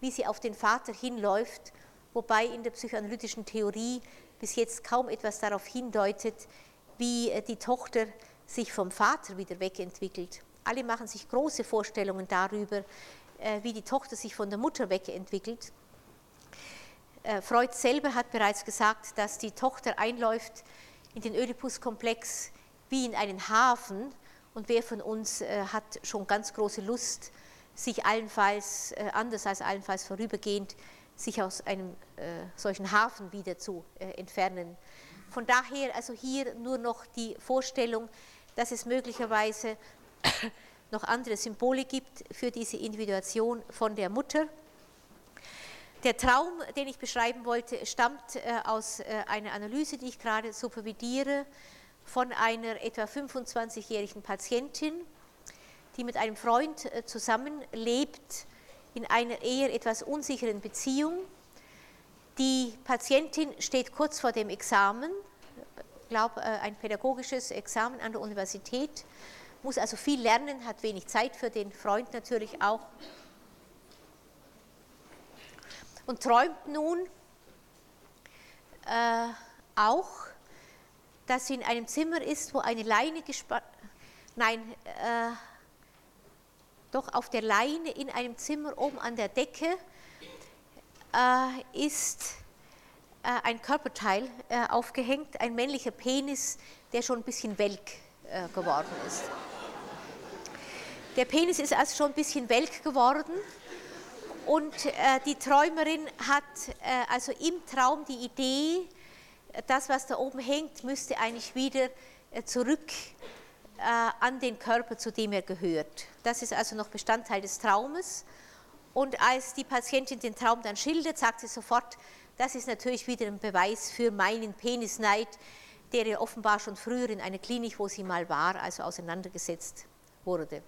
Speaker 1: wie sie auf den Vater hinläuft, wobei in der psychoanalytischen Theorie bis jetzt kaum etwas darauf hindeutet, wie äh, die Tochter sich vom Vater wieder wegentwickelt. Alle machen sich große Vorstellungen darüber, äh, wie die Tochter sich von der Mutter wegentwickelt. Äh, Freud selber hat bereits gesagt, dass die Tochter einläuft in den Oedipus-Komplex wie in einen Hafen und wer von uns hat schon ganz große Lust, sich allenfalls, anders als allenfalls vorübergehend, sich aus einem äh, solchen Hafen wieder zu äh, entfernen. Von daher also hier nur noch die Vorstellung, dass es möglicherweise noch andere Symbole gibt für diese Individuation von der Mutter. Der Traum, den ich beschreiben wollte, stammt äh, aus äh, einer Analyse, die ich gerade supervidiere, von einer etwa 25-jährigen Patientin, die mit einem Freund äh, zusammenlebt in einer eher etwas unsicheren Beziehung. Die Patientin steht kurz vor dem Examen, glaube äh, ein pädagogisches Examen an der Universität, muss also viel lernen, hat wenig Zeit für den Freund natürlich auch und träumt nun äh, auch, dass sie in einem Zimmer ist, wo eine Leine gespannt, nein, äh, doch auf der Leine in einem Zimmer oben an der Decke äh, ist äh, ein Körperteil äh, aufgehängt, ein männlicher Penis, der schon ein bisschen welk äh, geworden ist. Der Penis ist also schon ein bisschen welk geworden und äh, die Träumerin hat äh, also im Traum die Idee, das, was da oben hängt, müsste eigentlich wieder zurück an den Körper, zu dem er gehört. Das ist also noch Bestandteil des Traumes. Und als die Patientin den Traum dann schildert, sagt sie sofort, das ist natürlich wieder ein Beweis für meinen Penisneid, der ja offenbar schon früher in einer Klinik, wo sie mal war, also auseinandergesetzt wurde.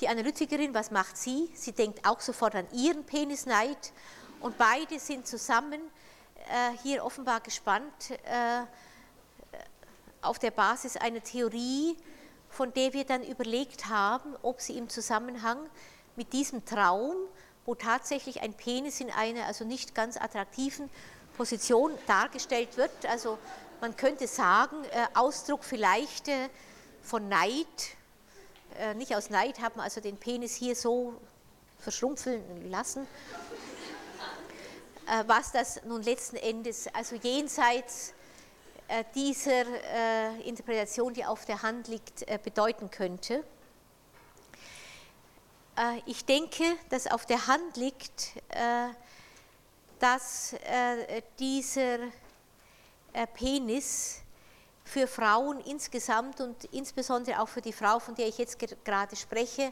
Speaker 1: Die Analytikerin, was macht sie? Sie denkt auch sofort an ihren Penisneid und beide sind zusammen hier offenbar gespannt auf der Basis einer Theorie, von der wir dann überlegt haben, ob sie im Zusammenhang mit diesem Traum, wo tatsächlich ein Penis in einer also nicht ganz attraktiven Position dargestellt wird, also man könnte sagen, äh, Ausdruck vielleicht äh, von Neid, äh, nicht aus Neid haben also den Penis hier so verschrumpfeln lassen, was das nun letzten Endes, also jenseits dieser äh, Interpretation, die auf der Hand liegt, äh, bedeuten könnte. Ich denke, dass auf der Hand liegt, dass dieser Penis für Frauen insgesamt und insbesondere auch für die Frau, von der ich jetzt gerade spreche,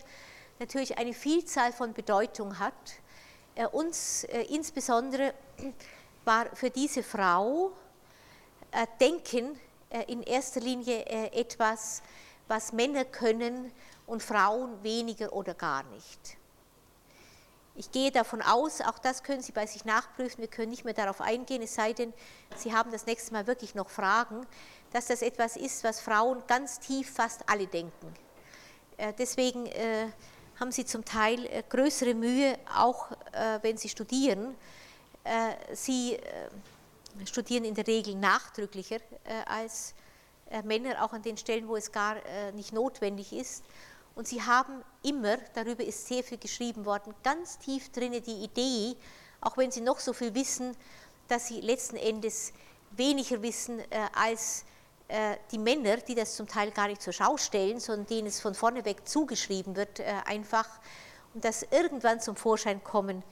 Speaker 1: natürlich eine Vielzahl von Bedeutung hat. Uns insbesondere war für diese Frau äh, denken äh, in erster Linie äh, etwas, was Männer können und Frauen weniger oder gar nicht. Ich gehe davon aus, auch das können Sie bei sich nachprüfen, wir können nicht mehr darauf eingehen, es sei denn, Sie haben das nächste Mal wirklich noch Fragen, dass das etwas ist, was Frauen ganz tief fast alle denken. Deswegen haben sie zum Teil größere Mühe, auch wenn sie studieren. Sie studieren in der Regel nachdrücklicher äh, als äh, Männer, auch an den Stellen, wo es gar äh, nicht notwendig ist. Und sie haben immer, darüber ist sehr viel geschrieben worden, ganz tief drinne die Idee, auch wenn sie noch so viel wissen, dass sie letzten Endes weniger wissen als die Männer, die das zum Teil gar nicht zur Schau stellen, sondern denen es von vorne weg zugeschrieben wird, einfach, und das irgendwann zum Vorschein kommen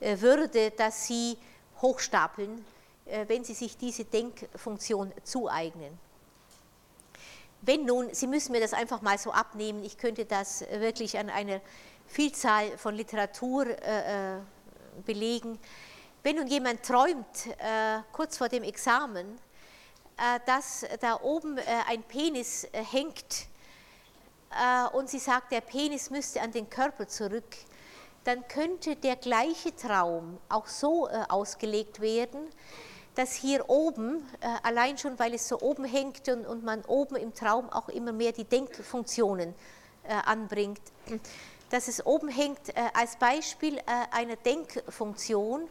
Speaker 1: würde, dass sie hochstapeln wenn Sie sich diese Denkfunktion zueignen. Wenn nun, Sie müssen mir das einfach mal so abnehmen, ich könnte das wirklich an einer Vielzahl von Literatur äh, äh belegen. Wenn nun jemand träumt, äh, kurz vor dem Examen, äh, dass da oben äh, ein Penis hängt und sie sagt, der Penis müsste an den Körper zurück, dann könnte der gleiche Traum auch so ausgelegt werden, dass hier oben, äh, allein schon weil es so oben hängt und, und, man oben im Traum auch immer mehr die Denkfunktionen äh, anbringt, dass es oben hängt äh, als Beispiel einer Denkfunktion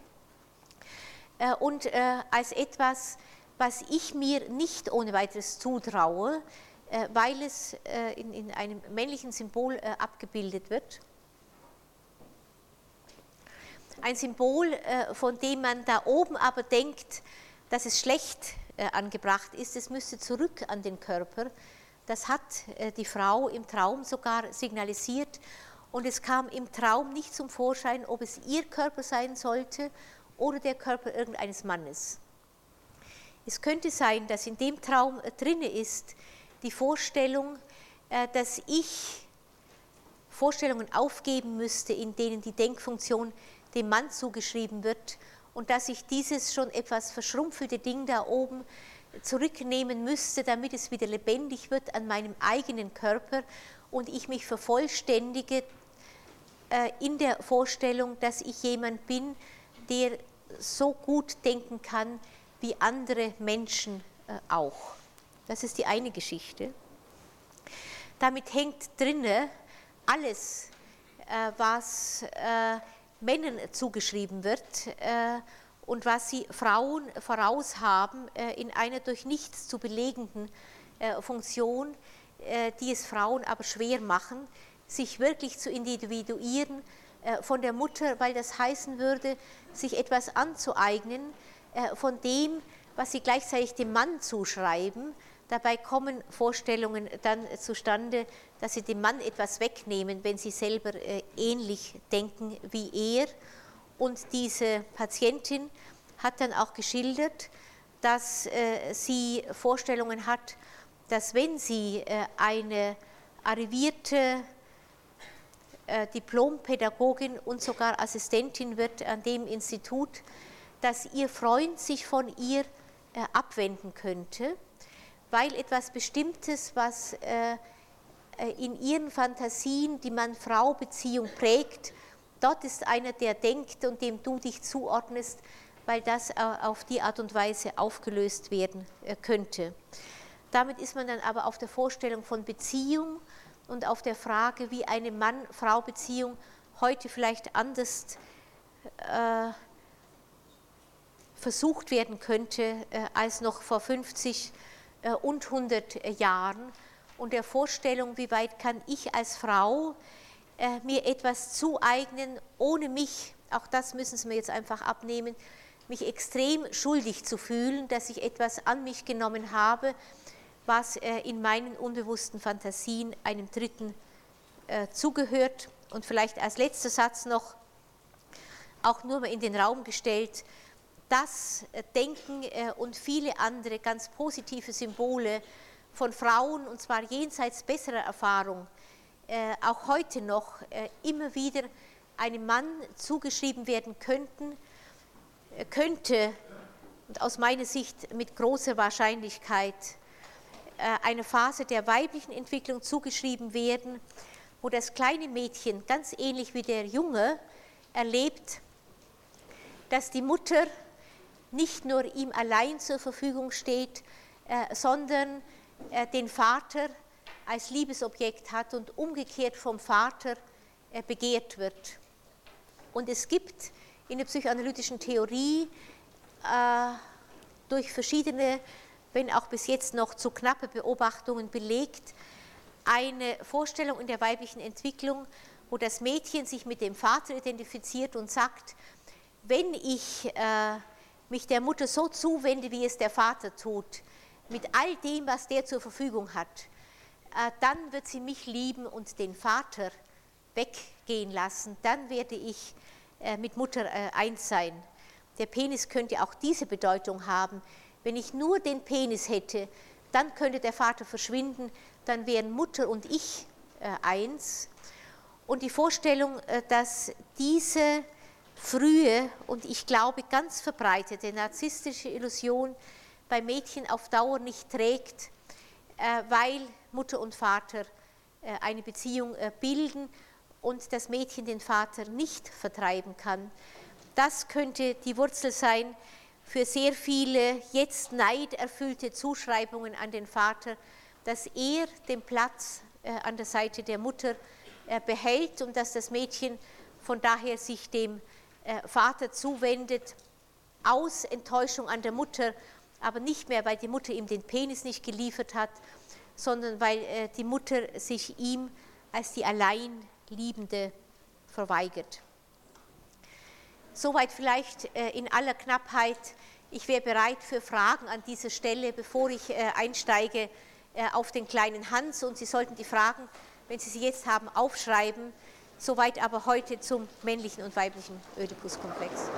Speaker 1: und als etwas, was ich mir nicht ohne weiteres zutraue, weil es in, in, einem männlichen Symbol abgebildet wird ein Symbol, äh, von dem man da oben aber denkt, dass es schlecht äh, angebracht ist, es müsste zurück an den Körper. Das hat äh, die Frau im Traum sogar signalisiert und es kam im Traum nicht zum Vorschein, ob es ihr Körper sein sollte oder der Körper irgendeines Mannes. Es könnte sein, dass in dem Traum drinne ist die Vorstellung, dass ich Vorstellungen aufgeben müsste, in denen die Denkfunktion dem Mann zugeschrieben wird und dass ich dieses schon etwas verschrumpfelte Ding da oben zurücknehmen müsste, damit es wieder lebendig wird an meinem eigenen Körper und ich mich vervollständige äh, in der Vorstellung, dass ich jemand bin, der so gut denken kann wie andere Menschen äh, auch. Das ist die eine Geschichte. Damit hängt drinne alles, äh, was Männern zugeschrieben wird äh, und was sie Frauen voraus haben äh, in einer durch nichts zu belegenden äh, Funktion, die es Frauen aber schwer machen, sich wirklich zu individuieren von der Mutter, weil das heißen würde, sich etwas anzueignen von dem, was sie gleichzeitig dem Mann zuschreiben. Dabei kommen Vorstellungen dann zustande, dass sie dem Mann etwas wegnehmen, wenn sie selber äh, ähnlich denken wie er. Und diese Patientin hat dann auch geschildert, dass äh, sie Vorstellungen hat, dass wenn sie äh, eine arrivierte Diplompädagogin und sogar Assistentin wird an dem Institut, dass ihr Freund sich von ihr abwenden könnte, weil etwas Bestimmtes, was in ihren Fantasien die Mann-Frau-Beziehung prägt. Dort ist einer, der denkt und dem du dich zuordnest, weil das auf die Art und Weise aufgelöst werden könnte. Damit ist man dann aber auf der Vorstellung von Beziehung und auf der Frage, wie eine Mann-Frau-Beziehung heute vielleicht anders äh, versucht werden könnte äh, als noch vor 50 äh, und 100 Jahren und der Vorstellung, wie weit kann ich als Frau äh, mir etwas zueignen, ohne mich, auch das müssen Sie mir jetzt einfach abnehmen, mich extrem schuldig zu fühlen, dass ich etwas an mich genommen habe, was in meinen unbewussten Fantasien einem Dritten zugehört. Und vielleicht als letzter Satz noch, auch nur mal in den Raum gestellt, das Denken und viele andere ganz positive Symbole von Frauen, und zwar jenseits besserer Erfahrung, äh, auch heute noch äh, immer wieder einem Mann zugeschrieben werden könnten, äh, könnte und aus meiner Sicht mit großer Wahrscheinlichkeit eine Phase der weiblichen Entwicklung zugeschrieben werden, wo das kleine Mädchen, ganz ähnlich wie der Junge, erlebt, dass die Mutter nicht nur ihm allein zur Verfügung steht, sondern er den Vater als Liebesobjekt hat und umgekehrt vom Vater begehrt wird. Und es gibt in der psychoanalytischen Theorie äh, durch verschiedene, wenn auch bis jetzt noch zu knappe Beobachtungen belegt, eine Vorstellung in der weiblichen Entwicklung, wo das Mädchen sich mit dem Vater identifiziert und sagt, wenn ich äh, mich der Mutter so zuwende, wie es der Vater tut, mit all dem, was der zur Verfügung hat, äh, dann wird sie mich lieben und den Vater weggehen lassen. Dann werde ich äh, mit Mutter äh, eins sein. Der Penis könnte auch diese Bedeutung haben. Wenn ich nur den Penis hätte, dann könnte der Vater verschwinden, dann wären Mutter und ich eins. Und die Vorstellung, dass diese frühe und ich glaube ganz verbreitete narzisstische Illusion bei Mädchen auf Dauer nicht trägt, äh, weil Mutter und Vater äh, eine Beziehung äh, bilden und das Mädchen den Vater nicht vertreiben kann. Das könnte die Wurzel sein für sehr viele jetzt neiderfüllte Zuschreibungen an den Vater, dass er den Platz an der Seite der Mutter behält und dass das Mädchen von daher sich dem Vater zuwendet, aus Enttäuschung an der Mutter aber nicht mehr, weil die Mutter ihm den Penis nicht geliefert hat, sondern weil äh, die Mutter sich ihm als die Alleinliebende verweigert. Soweit vielleicht äh, in aller Knappheit. Ich wäre bereit für Fragen an dieser Stelle, bevor ich äh, einsteige auf den kleinen Hans. Und Sie sollten die Fragen, wenn Sie sie jetzt haben, aufschreiben. Soweit aber heute zum männlichen und weiblichen Ödipus-Komplex.